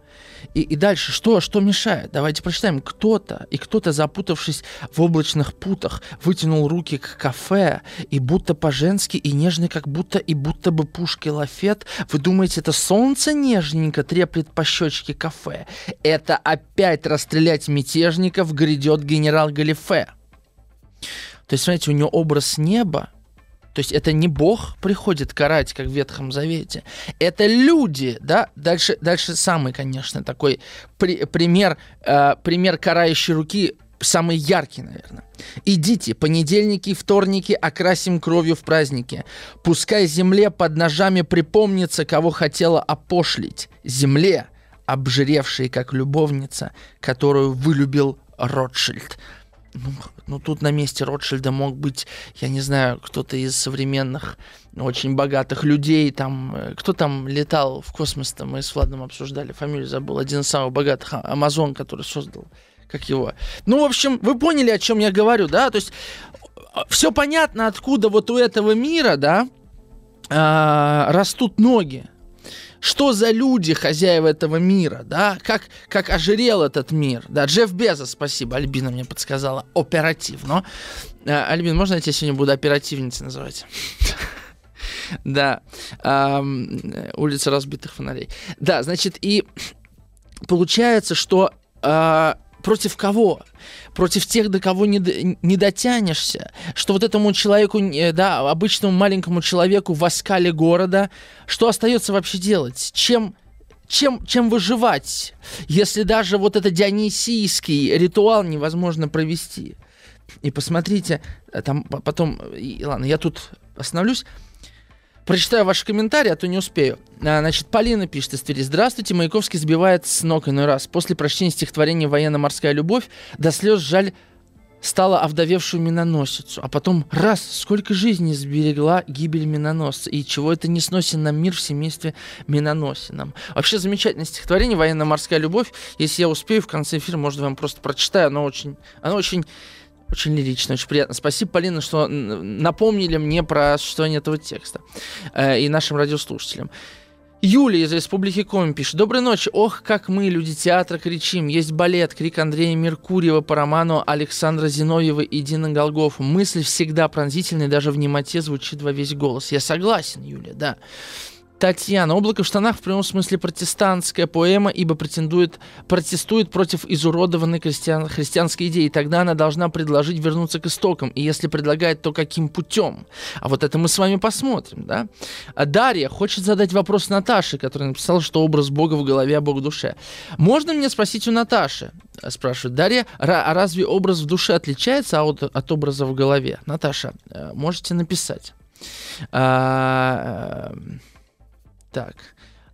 и, и дальше, что, что мешает? Давайте прочитаем. Кто-то, и кто-то, запутавшись в облачных путах, вытянул руки к кафе, и будто по-женски, и нежно, как будто, и будто бы пушки лафет. Вы думаете, это солнце нежненько треплет по щечке кафе? Это опять расстрелять мятежников грядет генерал Галифе. То есть, смотрите, у него образ неба, то есть это не Бог приходит карать, как в Ветхом Завете. Это люди, да. Дальше, дальше самый, конечно, такой при, пример, э, пример карающей руки самый яркий, наверное. Идите, понедельники и вторники окрасим кровью в празднике. Пускай земле под ножами припомнится, кого хотела опошлить. Земле, обжиревшей как любовница, которую вылюбил Ротшильд ну, ну тут на месте Ротшильда мог быть, я не знаю, кто-то из современных очень богатых людей, там, э, кто там летал в космос, там мы с Владом обсуждали, фамилию забыл, один из самых богатых, а, Амазон, который создал, как его. Ну, в общем, вы поняли, о чем я говорю, да, то есть все понятно, откуда вот у этого мира, да, а, растут ноги, что за люди хозяева этого мира, да, как, как ожирел этот мир, да, Джефф Безос, спасибо, Альбина мне подсказала, оперативно. А, Альбин, можно я тебя сегодня буду оперативницей называть? Да, улица разбитых фонарей. Да, значит, и получается, что а, против кого? Против тех, до кого не, не дотянешься. Что вот этому человеку, да, обычному маленькому человеку в оскале города, что остается вообще делать? Чем, чем, чем выживать, если даже вот этот дионисийский ритуал невозможно провести? И посмотрите, э, там потом, и, ладно, я тут остановлюсь. Прочитаю ваши комментарии, а то не успею. А, значит, Полина пишет из Твери. Здравствуйте, Маяковский сбивает с ног иной раз. После прочтения стихотворения «Военно-морская любовь» до слез жаль стала овдовевшую миноносицу, а потом раз, сколько жизней сберегла гибель миноносца, и чего это не сносит нам мир в семействе миноносином. Вообще замечательное стихотворение «Военно-морская любовь». Если я успею, в конце эфира, может, вам просто прочитаю. Оно очень, оно очень очень лирично, очень приятно. Спасибо, Полина, что напомнили мне про существование этого текста э, и нашим радиослушателям. Юлия из Республики Коми пишет. Доброй ночи. Ох, как мы, люди театра, кричим. Есть балет, крик Андрея Меркурьева по роману Александра Зиновьева и Дина Голгофа. Мысль всегда пронзительная, даже в немоте звучит во весь голос. Я согласен, Юлия, да. Татьяна. «Облако в штанах» в прямом смысле протестантская поэма, ибо претендует, протестует против изуродованной христиан, христианской идеи. Тогда она должна предложить вернуться к истокам. И если предлагает, то каким путем? А вот это мы с вами посмотрим. Да? А Дарья хочет задать вопрос Наташе, которая написала, что образ Бога в голове, а Бог в душе. «Можно мне спросить у Наташи?» спрашивает Дарья. А разве образ в душе отличается от, от образа в голове? Наташа, э, можете написать. Так.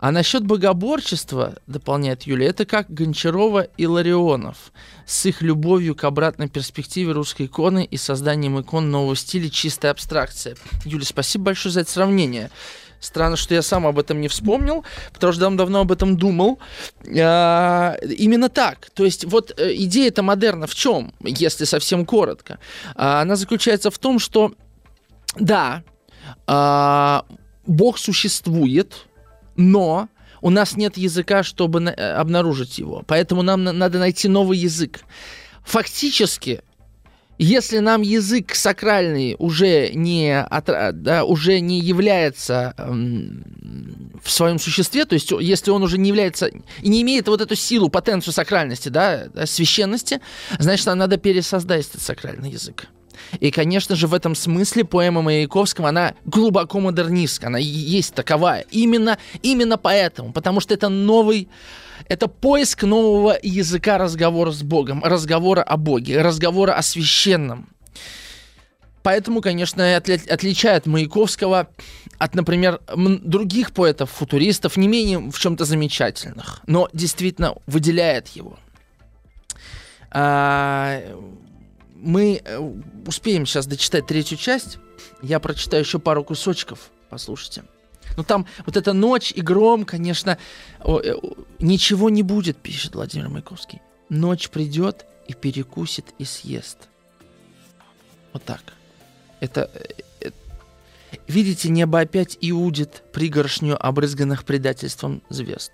А насчет богоборчества, дополняет Юлия, это как Гончарова и Ларионов с их любовью к обратной перспективе русской иконы и созданием икон нового стиля чистая абстракция. Юлия, спасибо большое за это сравнение. Странно, что я сам об этом не вспомнил, потому что давно об этом думал. А, именно так. То есть вот э, идея это модерна в чем, если совсем коротко? А, она заключается в том, что да, а, Бог существует, но у нас нет языка, чтобы э, обнаружить его. Поэтому нам надо найти новый язык. Фактически, если нам язык сакральный уже не, от, да, уже не является эм, в своем существе, то есть если он уже не является и не имеет вот эту силу, потенцию сакральности, да, священности, значит, нам надо пересоздать этот сакральный язык. И, конечно же, в этом смысле поэма Маяковского, она глубоко модернистская, она есть таковая. Именно, именно поэтому, потому что это новый, это поиск нового языка разговора с Богом, разговора о Боге, разговора о священном. Поэтому, конечно, отли- отличает Маяковского от, например, других поэтов-футуристов, не менее в чем-то замечательных, но действительно выделяет его. А, мы э, успеем сейчас дочитать третью часть. Я прочитаю еще пару кусочков. Послушайте. Ну там вот эта ночь и гром, конечно, о, о, э, ничего не будет, пишет Владимир Маяковский. Ночь придет и перекусит и съест. Вот так. Это, это видите, небо опять иудит пригоршню обрызганных предательством звезд.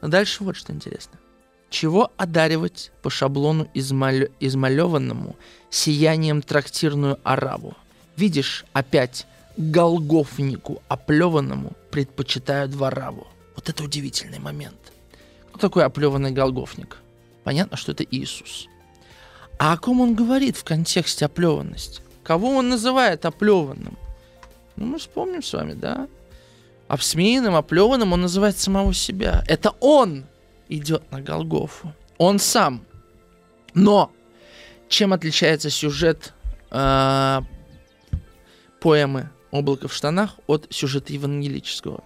Но дальше вот что интересно. Чего одаривать по шаблону измаль... измалеванному сиянием трактирную арабу? Видишь, опять голгофнику оплеванному предпочитают вараву. Вот это удивительный момент. Кто такой оплеванный голгофник? Понятно, что это Иисус. А о ком он говорит в контексте оплеванности? Кого он называет оплеванным? Ну, мы вспомним с вами, да? Обсмеянным, оплеванным он называет самого себя. Это он идет на Голгофу. Он сам. Но чем отличается сюжет э, поэмы «Облако в штанах» от сюжета евангелического?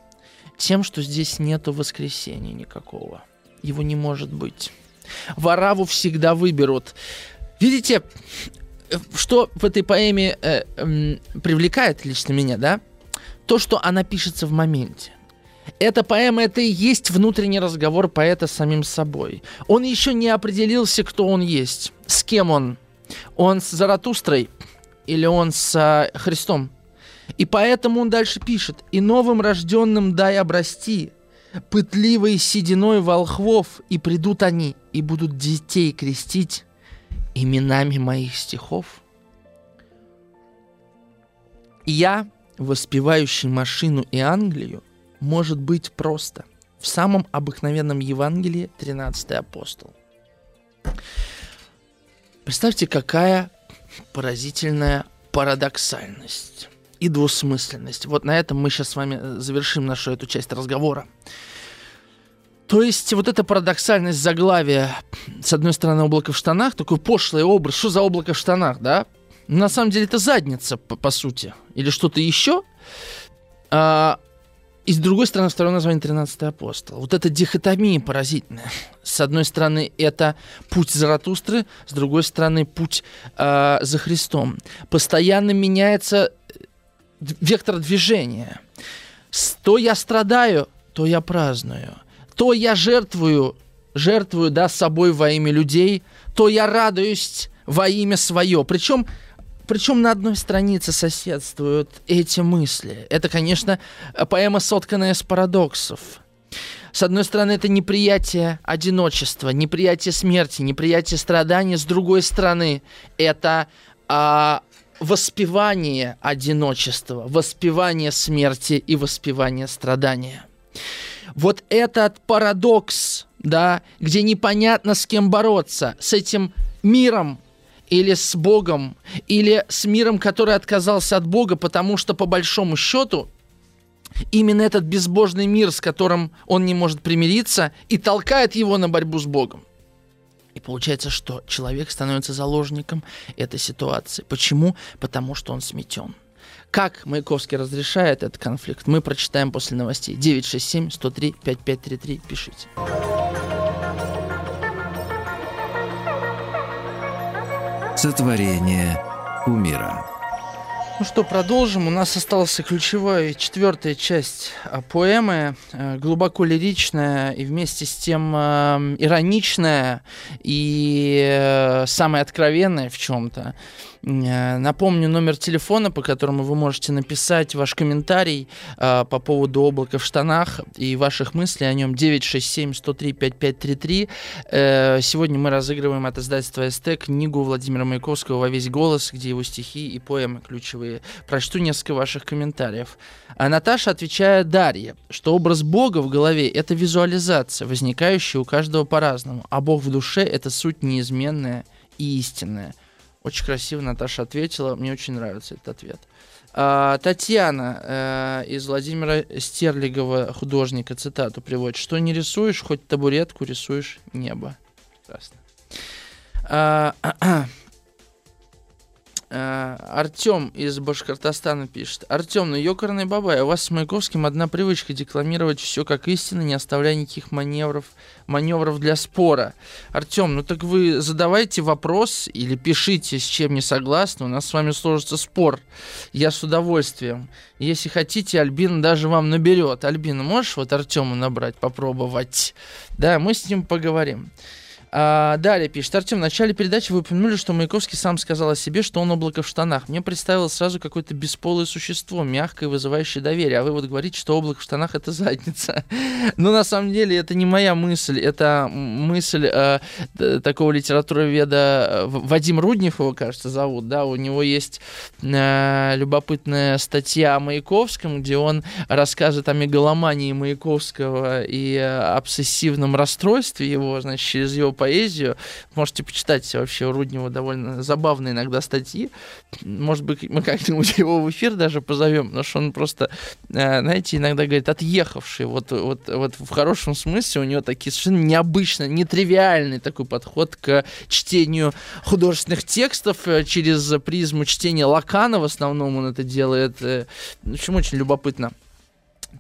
Тем, что здесь нету воскресения никакого. Его не может быть. Вараву всегда выберут. Видите, что в этой поэме э, э, привлекает лично меня, да? То, что она пишется в моменте. Эта поэма — это и есть внутренний разговор поэта с самим собой. Он еще не определился, кто он есть, с кем он. Он с Заратустрой или он с а, Христом. И поэтому он дальше пишет. «И новым рожденным дай обрасти, пытливой сединой волхвов, и придут они, и будут детей крестить именами моих стихов». Я, воспевающий машину и Англию, может быть просто. В самом обыкновенном Евангелии 13 апостол. Представьте, какая поразительная парадоксальность и двусмысленность. Вот на этом мы сейчас с вами э, завершим нашу эту часть разговора. То есть вот эта парадоксальность заглавия, с одной стороны, облако в штанах, такой пошлый образ, что за облако в штанах, да? На самом деле это задница, по, по сути, или что-то еще. А, и с другой стороны, второе название 13 апостол. Вот эта дихотомия поразительная. С одной стороны, это путь Заратустры, с другой стороны, путь э, за Христом. Постоянно меняется э, вектор движения. То я страдаю, то я праздную. То я жертвую, жертвую да, собой во имя людей, то я радуюсь во имя свое. Причем причем на одной странице соседствуют эти мысли. Это, конечно, поэма, сотканная с парадоксов. С одной стороны, это неприятие одиночества, неприятие смерти, неприятие страданий. С другой стороны, это а, воспевание одиночества, воспевание смерти и воспевание страдания. Вот этот парадокс, да, где непонятно с кем бороться, с этим миром, или с Богом, или с миром, который отказался от Бога, потому что по большому счету именно этот безбожный мир, с которым он не может примириться, и толкает его на борьбу с Богом. И получается, что человек становится заложником этой ситуации. Почему? Потому что он сметен. Как Маяковский разрешает этот конфликт, мы прочитаем после новостей. 967 103 5533. Пишите. Сотворение умира. Ну что, продолжим. У нас осталась ключевая четвертая часть а, поэмы, э, глубоко лиричная и вместе с тем э, ироничная и э, самая откровенная в чем-то. Э, напомню номер телефона, по которому вы можете написать ваш комментарий э, по поводу облака в штанах и ваших мыслей о нем 967-103-5533. Э, сегодня мы разыгрываем от издательства СТ книгу Владимира Маяковского «Во весь голос», где его стихи и поэмы ключевые. Прочту несколько ваших комментариев. А Наташа отвечает Дарье, что образ Бога в голове — это визуализация, возникающая у каждого по-разному, а Бог в душе — это суть неизменная и истинная. Очень красиво Наташа ответила. Мне очень нравится этот ответ. А, Татьяна э, из Владимира Стерлигова, художника, цитату приводит. Что не рисуешь, хоть табуретку рисуешь небо. Прекрасно. А, Артем из Башкортостана пишет. Артем, ну ёкарный бабай, у вас с Маяковским одна привычка декламировать все как истина, не оставляя никаких маневров, маневров для спора. Артем, ну так вы задавайте вопрос или пишите, с чем не согласны, у нас с вами сложится спор. Я с удовольствием. Если хотите, Альбина даже вам наберет. Альбина, можешь вот Артему набрать, попробовать? Да, мы с ним поговорим. А, далее пишет. Артем, в начале передачи вы упомянули, что Маяковский сам сказал о себе, что он облако в штанах. Мне представилось сразу какое-то бесполое существо, мягкое, вызывающее доверие. А вы вот говорите, что облако в штанах это задница. Но на самом деле это не моя мысль. Это мысль э, такого литературоведа э, Вадим Руднев, его, кажется, зовут. Да, у него есть э, любопытная статья о Маяковском, где он рассказывает о мегаломании Маяковского и э, обсессивном расстройстве его, значит, через его поэзию. Можете почитать вообще у Руднева довольно забавные иногда статьи. Может быть, мы как-нибудь его в эфир даже позовем, потому что он просто, э, знаете, иногда говорит, отъехавший. Вот, вот, вот в хорошем смысле у него такие совершенно необычный, нетривиальный такой подход к чтению художественных текстов э, через призму чтения Лакана в основном он это делает. Э, в общем, очень любопытно.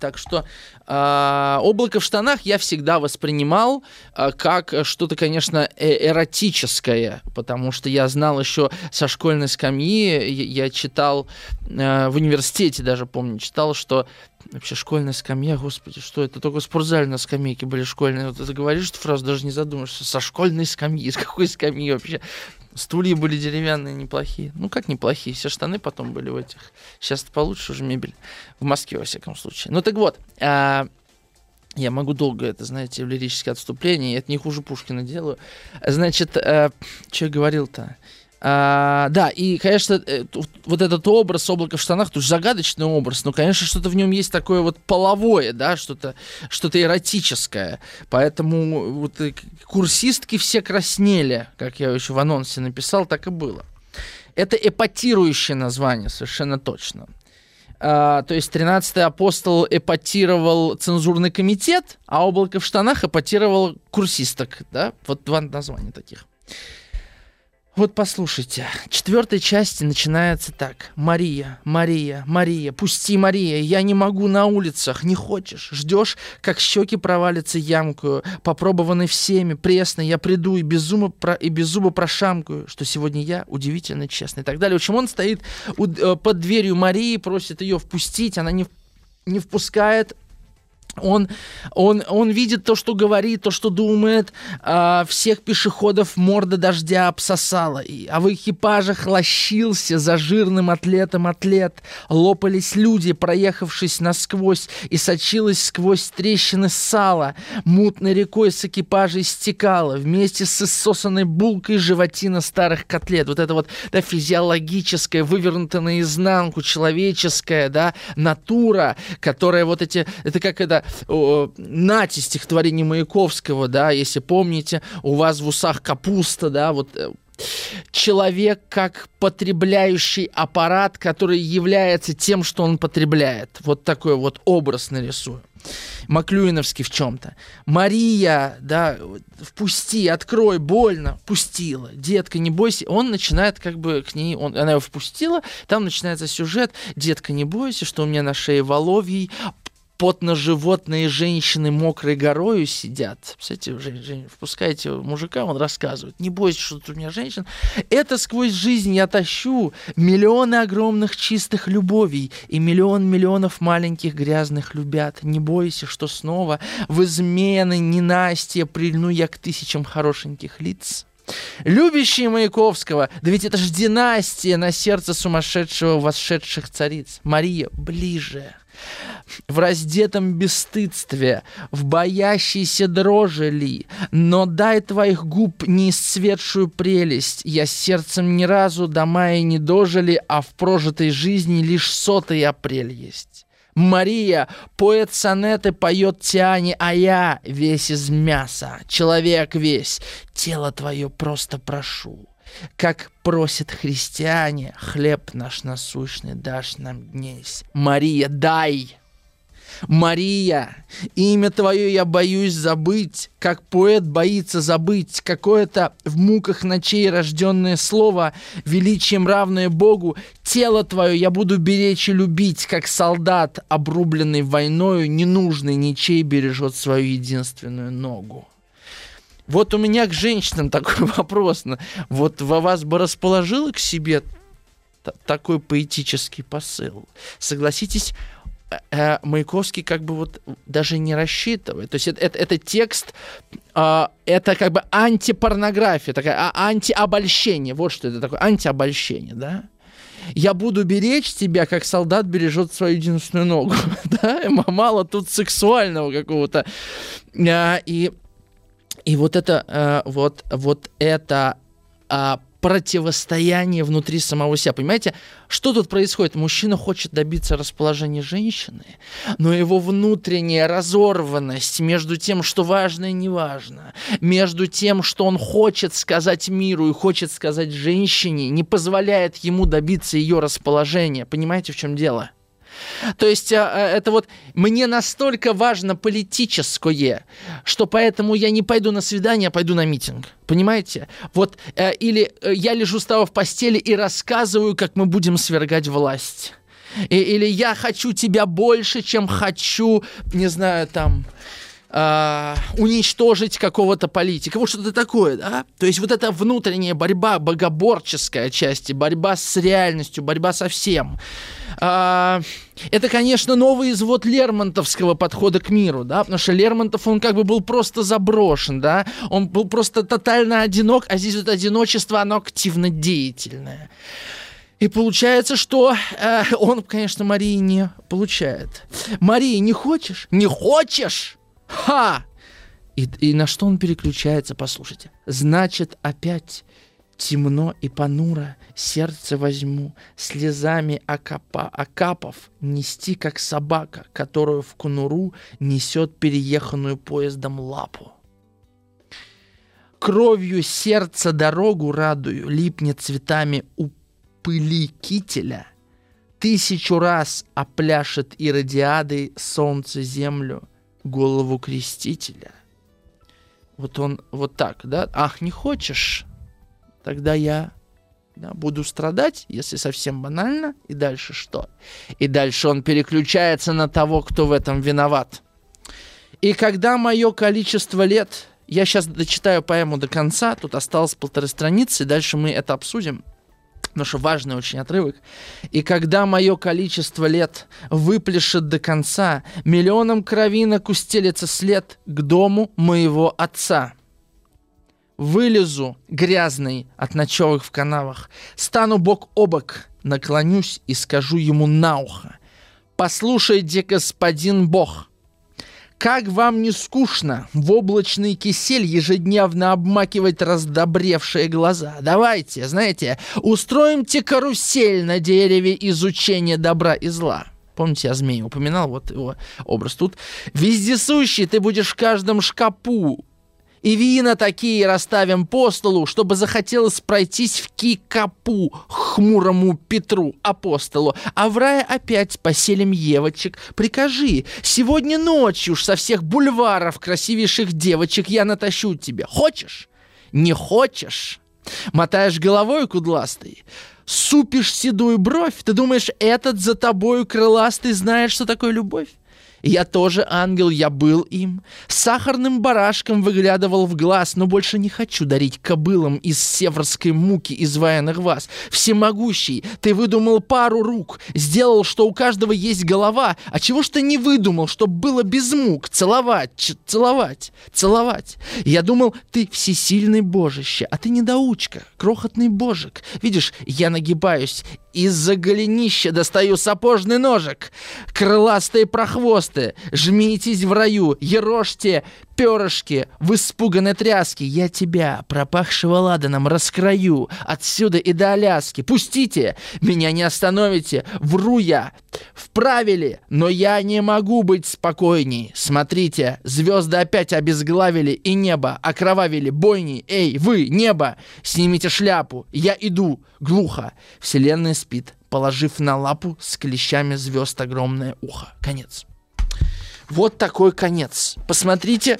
Так что э, облако в штанах я всегда воспринимал э, как что-то, конечно, э эротическое, потому что я знал еще со школьной скамьи, я читал э, в университете даже помню, читал, что вообще школьная скамья, господи, что это? Только спортзале на скамейке были школьные. Вот ты говоришь эту фразу, даже не задумаешься. Со школьной скамьи, с какой скамьи вообще? Стулья были деревянные, неплохие. Ну, как неплохие, все штаны потом были в этих. Сейчас получше уже мебель. В Москве, во всяком случае. Ну, так вот, а, я могу долго это, знаете, в лирическое отступление, это не хуже Пушкина делаю. Значит, а, что я говорил-то? А, да, и, конечно, э, вот этот образ облака в штанах, тоже загадочный образ, но, конечно, что-то в нем есть такое вот половое, да, что-то что эротическое. Поэтому вот курсистки все краснели, как я еще в анонсе написал, так и было. Это эпатирующее название, совершенно точно. А, то есть 13-й апостол эпатировал цензурный комитет, а облако в штанах эпатировал курсисток, да, вот два названия таких. Вот послушайте, четвертой части начинается так. Мария, Мария, Мария, пусти, Мария, я не могу на улицах, не хочешь. Ждешь, как щеки провалятся ямкую, попробованный всеми, пресно, я приду и без зуба, про, и без зуба прошамкаю, что сегодня я удивительно честный и так далее. В общем, он стоит у, э, под дверью Марии, просит ее впустить, она не, не впускает, он, он, он видит то, что говорит, то, что думает. А, всех пешеходов морда дождя обсосала. И, а в экипажах лощился за жирным атлетом атлет. Лопались люди, проехавшись насквозь, и сочилась сквозь трещины сала. Мутной рекой с экипажей стекала. Вместе с иссосанной булкой животина старых котлет. Вот это вот да, физиологическая, вывернутая наизнанку, человеческая, да, натура, которая вот эти... Это как это нати стихотворение Маяковского, да, если помните, у вас в усах капуста, да, вот э, человек как потребляющий аппарат, который является тем, что он потребляет. Вот такой вот образ нарисую. Маклюиновский в чем-то. Мария, да, впусти, открой, больно, пустила. Детка, не бойся. Он начинает как бы к ней, он, она его впустила, там начинается сюжет. Детка, не бойся, что у меня на шее воловьей потно-животные женщины мокрой горою сидят. Кстати, Жень, Жень, впускайте мужика, он рассказывает. Не бойся, что тут у меня женщин. Это сквозь жизнь я тащу миллионы огромных чистых любовей и миллион миллионов маленьких грязных любят. Не бойся, что снова в измены ненастья прильну я к тысячам хорошеньких лиц. Любящие Маяковского, да ведь это же династия на сердце сумасшедшего восшедших цариц. Мария ближе. В раздетом бесстыдстве, в боящейся дрожи ли, но дай твоих губ неисцветшую прелесть, я сердцем ни разу до мая не дожили, а в прожитой жизни лишь сотый апрель есть. Мария, поэт сонеты, поет Тиане, а я весь из мяса, человек весь, тело твое просто прошу. Как просят христиане, хлеб наш насущный дашь нам днесь. Мария, дай! Мария, имя твое я боюсь забыть, как поэт боится забыть какое-то в муках ночей рожденное слово, величием равное Богу. Тело твое я буду беречь и любить, как солдат, обрубленный войною, ненужный ничей бережет свою единственную ногу. Вот у меня к женщинам такой вопрос. Вот вас бы расположило к себе такой поэтический посыл? Согласитесь, э, Маяковский как бы вот даже не рассчитывает. То есть это, это, это текст, э, это как бы антипорнография, такая а, антиобольщение. Вот что это такое, антиобольщение, да? Я буду беречь тебя, как солдат бережет свою единственную ногу. да? Мало тут сексуального какого-то. А, и, и вот это, а, вот, вот это а, противостояние внутри самого себя. Понимаете, что тут происходит? Мужчина хочет добиться расположения женщины, но его внутренняя разорванность между тем, что важно и не важно, между тем, что он хочет сказать миру и хочет сказать женщине, не позволяет ему добиться ее расположения. Понимаете, в чем дело? То есть а, а, это вот мне настолько важно политическое, что поэтому я не пойду на свидание, а пойду на митинг. Понимаете? Вот э, или э, я лежу с тобой в постели и рассказываю, как мы будем свергать власть. И, или я хочу тебя больше, чем хочу, не знаю, там, э, уничтожить какого-то политика. Вот что-то такое, да? То есть вот эта внутренняя борьба, богоборческая часть, борьба с реальностью, борьба со всем. Э, это, конечно, новый извод Лермонтовского подхода к миру, да, потому что Лермонтов, он как бы был просто заброшен, да, он был просто тотально одинок, а здесь вот одиночество, оно активно деятельное. И получается, что э, он, конечно, Марии не получает. Мария, не хочешь? Не хочешь? Ха! И, и на что он переключается, послушайте. Значит, опять темно и понуро сердце возьму, слезами окапа, окапов, нести, как собака, которую в конуру несет перееханную поездом лапу. Кровью сердца дорогу радую, липнет цветами у пыли кителя. Тысячу раз опляшет иродиадой солнце землю — голову крестителя. Вот он вот так, да? Ах, не хочешь? Тогда я да, буду страдать, если совсем банально. И дальше что? И дальше он переключается на того, кто в этом виноват. И когда мое количество лет... Я сейчас дочитаю поэму до конца, тут осталось полторы страницы, дальше мы это обсудим потому что важный очень отрывок. «И когда мое количество лет выплешет до конца, миллионом кровинок устелится след к дому моего отца». Вылезу, грязный, от ночевых в канавах, стану бок о бок, наклонюсь и скажу ему на ухо. «Послушайте, господин Бог, как вам не скучно в облачный кисель ежедневно обмакивать раздобревшие глаза? Давайте, знаете, устроимте карусель на дереве изучения добра и зла. Помните, я змею упоминал, вот его образ тут. Вездесущий ты будешь в каждом шкапу, и вина такие расставим по столу, чтобы захотелось пройтись в кикапу хмурому Петру, апостолу. А в рае опять поселим девочек. Прикажи, сегодня ночью уж со всех бульваров красивейших девочек я натащу тебе. Хочешь? Не хочешь? Мотаешь головой кудластый? Супишь седую бровь? Ты думаешь, этот за тобою крыластый знает, что такое любовь? Я тоже ангел, я был им. Сахарным барашком выглядывал в глаз, но больше не хочу дарить кобылам из северской муки изваянных вас. Всемогущий, ты выдумал пару рук, сделал, что у каждого есть голова, а чего ж ты не выдумал, чтоб было без мук? Целовать, целовать, целовать. Я думал, ты всесильный божище, а ты недоучка, крохотный божик. Видишь, я нагибаюсь, из-за голенища достаю сапожный ножик. Крыластые прохвосты, жмитесь в раю, ерошьте перышки в испуганной тряске. Я тебя, пропахшего ладаном, раскрою отсюда и до Аляски. Пустите, меня не остановите, вру я. Вправили, но я не могу быть спокойней. Смотрите, звезды опять обезглавили и небо окровавили бойни. Эй, вы, небо, снимите шляпу, я иду. Глухо. Вселенная спит, положив на лапу с клещами звезд огромное ухо. Конец. Вот такой конец. Посмотрите,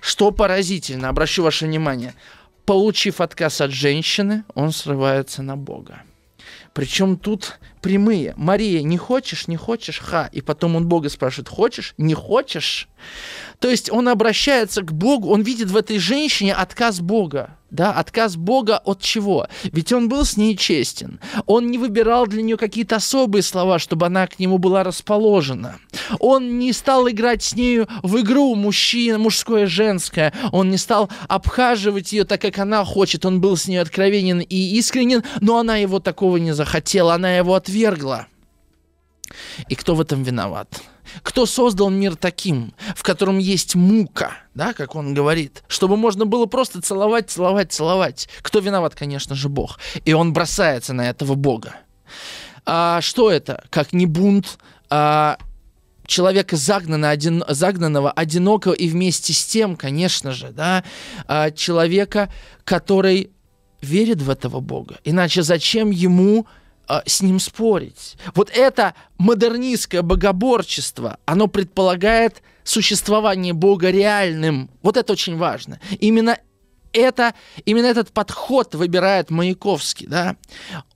что поразительно. Обращу ваше внимание. Получив отказ от женщины, он срывается на Бога. Причем тут прямые. Мария, не хочешь, не хочешь, ха. И потом он Бога спрашивает, хочешь, не хочешь? То есть он обращается к Богу, он видит в этой женщине отказ Бога. Да, отказ Бога от чего? Ведь он был с ней честен. Он не выбирал для нее какие-то особые слова, чтобы она к нему была расположена. Он не стал играть с нею в игру мужчина, мужское, женское. Он не стал обхаживать ее так, как она хочет. Он был с ней откровенен и искренен, но она его такого не захотела, она его отвергла. И кто в этом виноват? Кто создал мир таким, в котором есть мука, да, как он говорит, чтобы можно было просто целовать, целовать, целовать? Кто виноват, конечно же, Бог. И он бросается на этого Бога. А, что это? Как не бунт, а, человека загнанного, один, загнанного, одинокого и вместе с тем, конечно же, да, а, человека, который верит в этого Бога. Иначе зачем ему а, с ним спорить. Вот это модернистское богоборчество, оно предполагает существование Бога реальным. Вот это очень важно. Именно это, именно этот подход выбирает Маяковский. Да?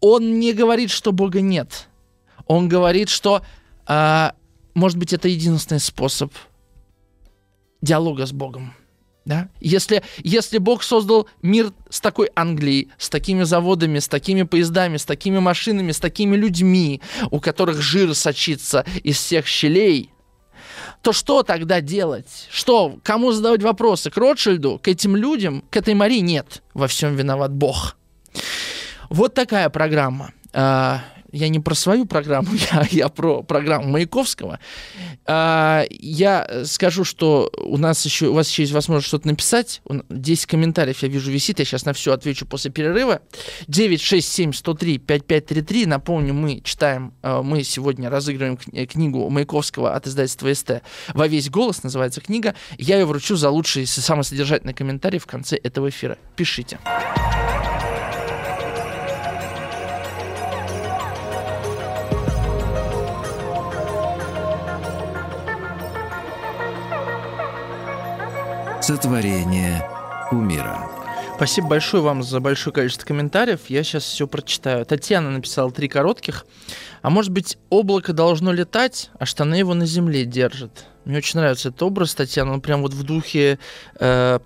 Он не говорит, что Бога нет. Он говорит, что, э, может быть, это единственный способ диалога с Богом. Да? Если, если Бог создал мир с такой Англией, с такими заводами, с такими поездами, с такими машинами, с такими людьми, у которых жир сочится из всех щелей, то что тогда делать? Что? Кому задавать вопросы? К Ротшильду? К этим людям? К этой Марии? Нет. Во всем виноват Бог. Вот такая программа. Я не про свою программу, я, я про программу Маяковского. А, я скажу, что у нас еще, у вас еще есть возможность что-то написать. 10 комментариев я вижу висит, я сейчас на все отвечу после перерыва. 967 103 5533. Напомню, мы читаем, а, мы сегодня разыгрываем книгу Маяковского от издательства СТ «Во весь голос» называется книга. Я ее вручу за лучший, самый содержательный комментарий в конце этого эфира. Пишите. Сотворение умира. Спасибо большое вам за большое количество комментариев. Я сейчас все прочитаю. Татьяна написала три коротких. А может быть, облако должно летать, а штаны его на земле держат. Мне очень нравится этот образ, Татьяна. Он прям вот в духе э,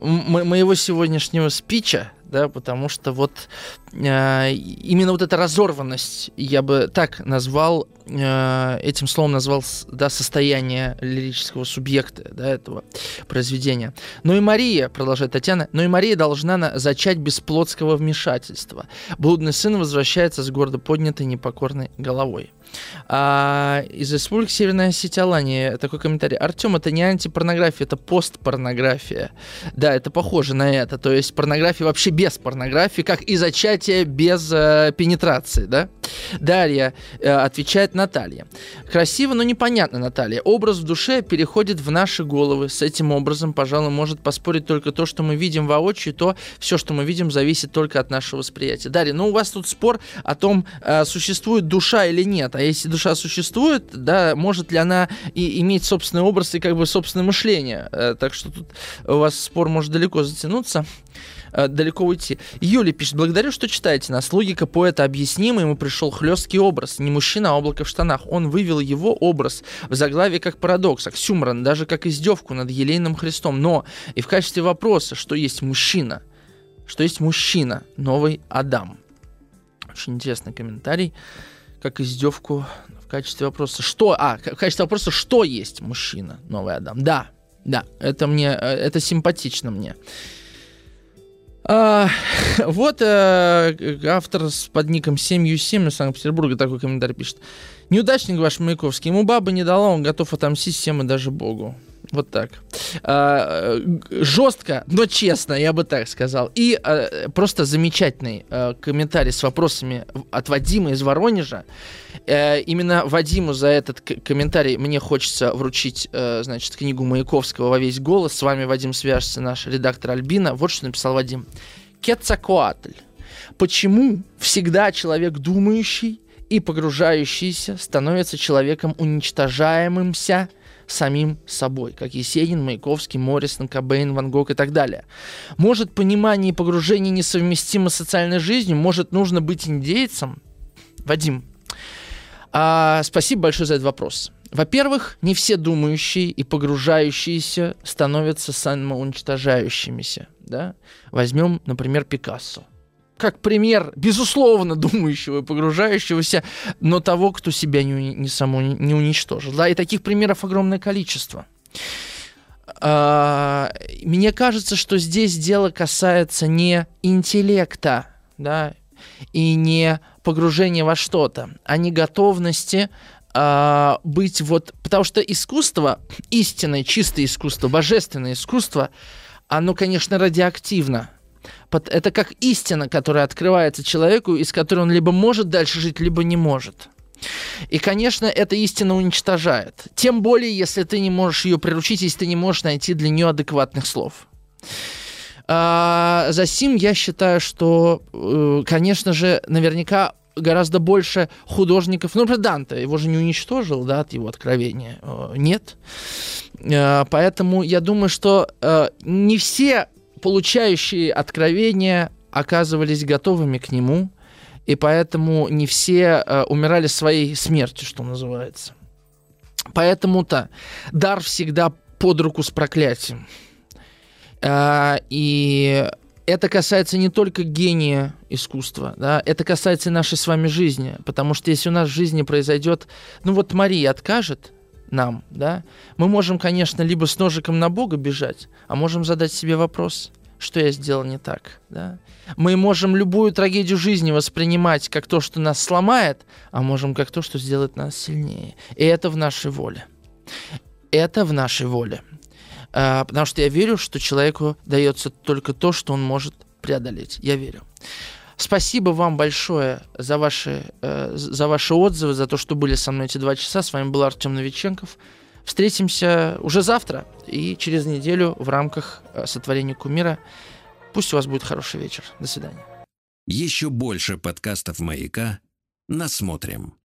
моего сегодняшнего спича, да, потому что вот э, именно вот эта разорванность, я бы так назвал, э, этим словом назвал, да, состояние лирического субъекта, да, этого произведения. Но и Мария, продолжает Татьяна, но и Мария должна на, зачать без плотского вмешательства. Блудный сын возвращается с гордо поднятой непокорной головой. А, из Республики Северная Осетия Алания такой комментарий. Артем, это не антипорнография, это постпорнография. Да, это похоже на это. То есть порнография вообще без порнографии, как и зачатие без э, пенетрации, да? Дарья э, отвечает Наталья. Красиво, но непонятно, Наталья. Образ в душе переходит в наши головы. С этим образом, пожалуй, может поспорить только то, что мы видим воочию, то все, что мы видим, зависит только от нашего восприятия. Дарья, ну у вас тут спор о том, э, существует душа или нет. А если душа существует, да, может ли она и иметь собственный образ и как бы собственное мышление. Э, так что тут у вас спор может далеко затянуться. Э, далеко уйти. Юля пишет, благодарю, что читаете нас. Логика поэта объяснима, ему пришел хлесткий образ. Не мужчина, а облако в штанах. Он вывел его образ в заглаве как парадокс, оксюморон, даже как издевку над елейным Христом. Но и в качестве вопроса, что есть мужчина, что есть мужчина, новый Адам. Очень интересный комментарий, как издевку в качестве вопроса, что, а, в качестве вопроса, что есть мужчина, новый Адам. Да, да, это мне, э, это симпатично мне. А, вот э, автор с под ником 7U7 из Санкт-Петербурга такой комментарий пишет. Неудачник ваш Маяковский. Ему баба не дала, он готов отомстить всем и даже Богу. Вот так. А, жестко, но честно, я бы так сказал. И а, просто замечательный а, комментарий с вопросами от Вадима из Воронежа. А, именно Вадиму за этот комментарий мне хочется вручить, а, значит, книгу Маяковского во весь голос. С вами Вадим свяжется, наш редактор Альбина. Вот что написал Вадим. Кетцакуатль. Почему всегда человек думающий и погружающийся становится человеком уничтожаемымся – самим собой, как Есенин, Маяковский, Моррисон, Кобейн, Ван Гог и так далее. Может, понимание и погружение несовместимо с социальной жизнью, может, нужно быть индейцем? Вадим, а, спасибо большое за этот вопрос. Во-первых, не все думающие и погружающиеся становятся самоуничтожающимися. Да? Возьмем, например, Пикассо как пример, безусловно, думающего и погружающегося, но того, кто себя не, не само не уничтожил. Да, и таких примеров огромное количество. А, мне кажется, что здесь дело касается не интеллекта, да, и не погружения во что-то, а не готовности а, быть вот... Потому что искусство, истинное, чистое искусство, божественное искусство, оно, конечно, радиоактивно это как истина, которая открывается человеку, из которой он либо может дальше жить, либо не может. И, конечно, эта истина уничтожает. Тем более, если ты не можешь ее приручить, если ты не можешь найти для нее адекватных слов. А, за сим я считаю, что, э, конечно же, наверняка гораздо больше художников. Ну, например, Данте, его же не уничтожил, да, от его откровения. Э, нет. Э, поэтому я думаю, что не все получающие откровения оказывались готовыми к нему, и поэтому не все э, умирали своей смертью, что называется. Поэтому-то дар всегда под руку с проклятием. Э, и это касается не только гения искусства, да, это касается и нашей с вами жизни, потому что если у нас в жизни произойдет, ну вот Мария откажет, нам, да, мы можем, конечно, либо с ножиком на Бога бежать, а можем задать себе вопрос, что я сделал не так, да. Мы можем любую трагедию жизни воспринимать как то, что нас сломает, а можем как то, что сделает нас сильнее. И это в нашей воле. Это в нашей воле. А, потому что я верю, что человеку дается только то, что он может преодолеть. Я верю. Спасибо вам большое за ваши, э, за ваши отзывы, за то, что были со мной эти два часа. С вами был Артем Новиченков. Встретимся уже завтра и через неделю в рамках э, сотворения кумира. Пусть у вас будет хороший вечер. До свидания. Еще больше подкастов «Маяка» насмотрим.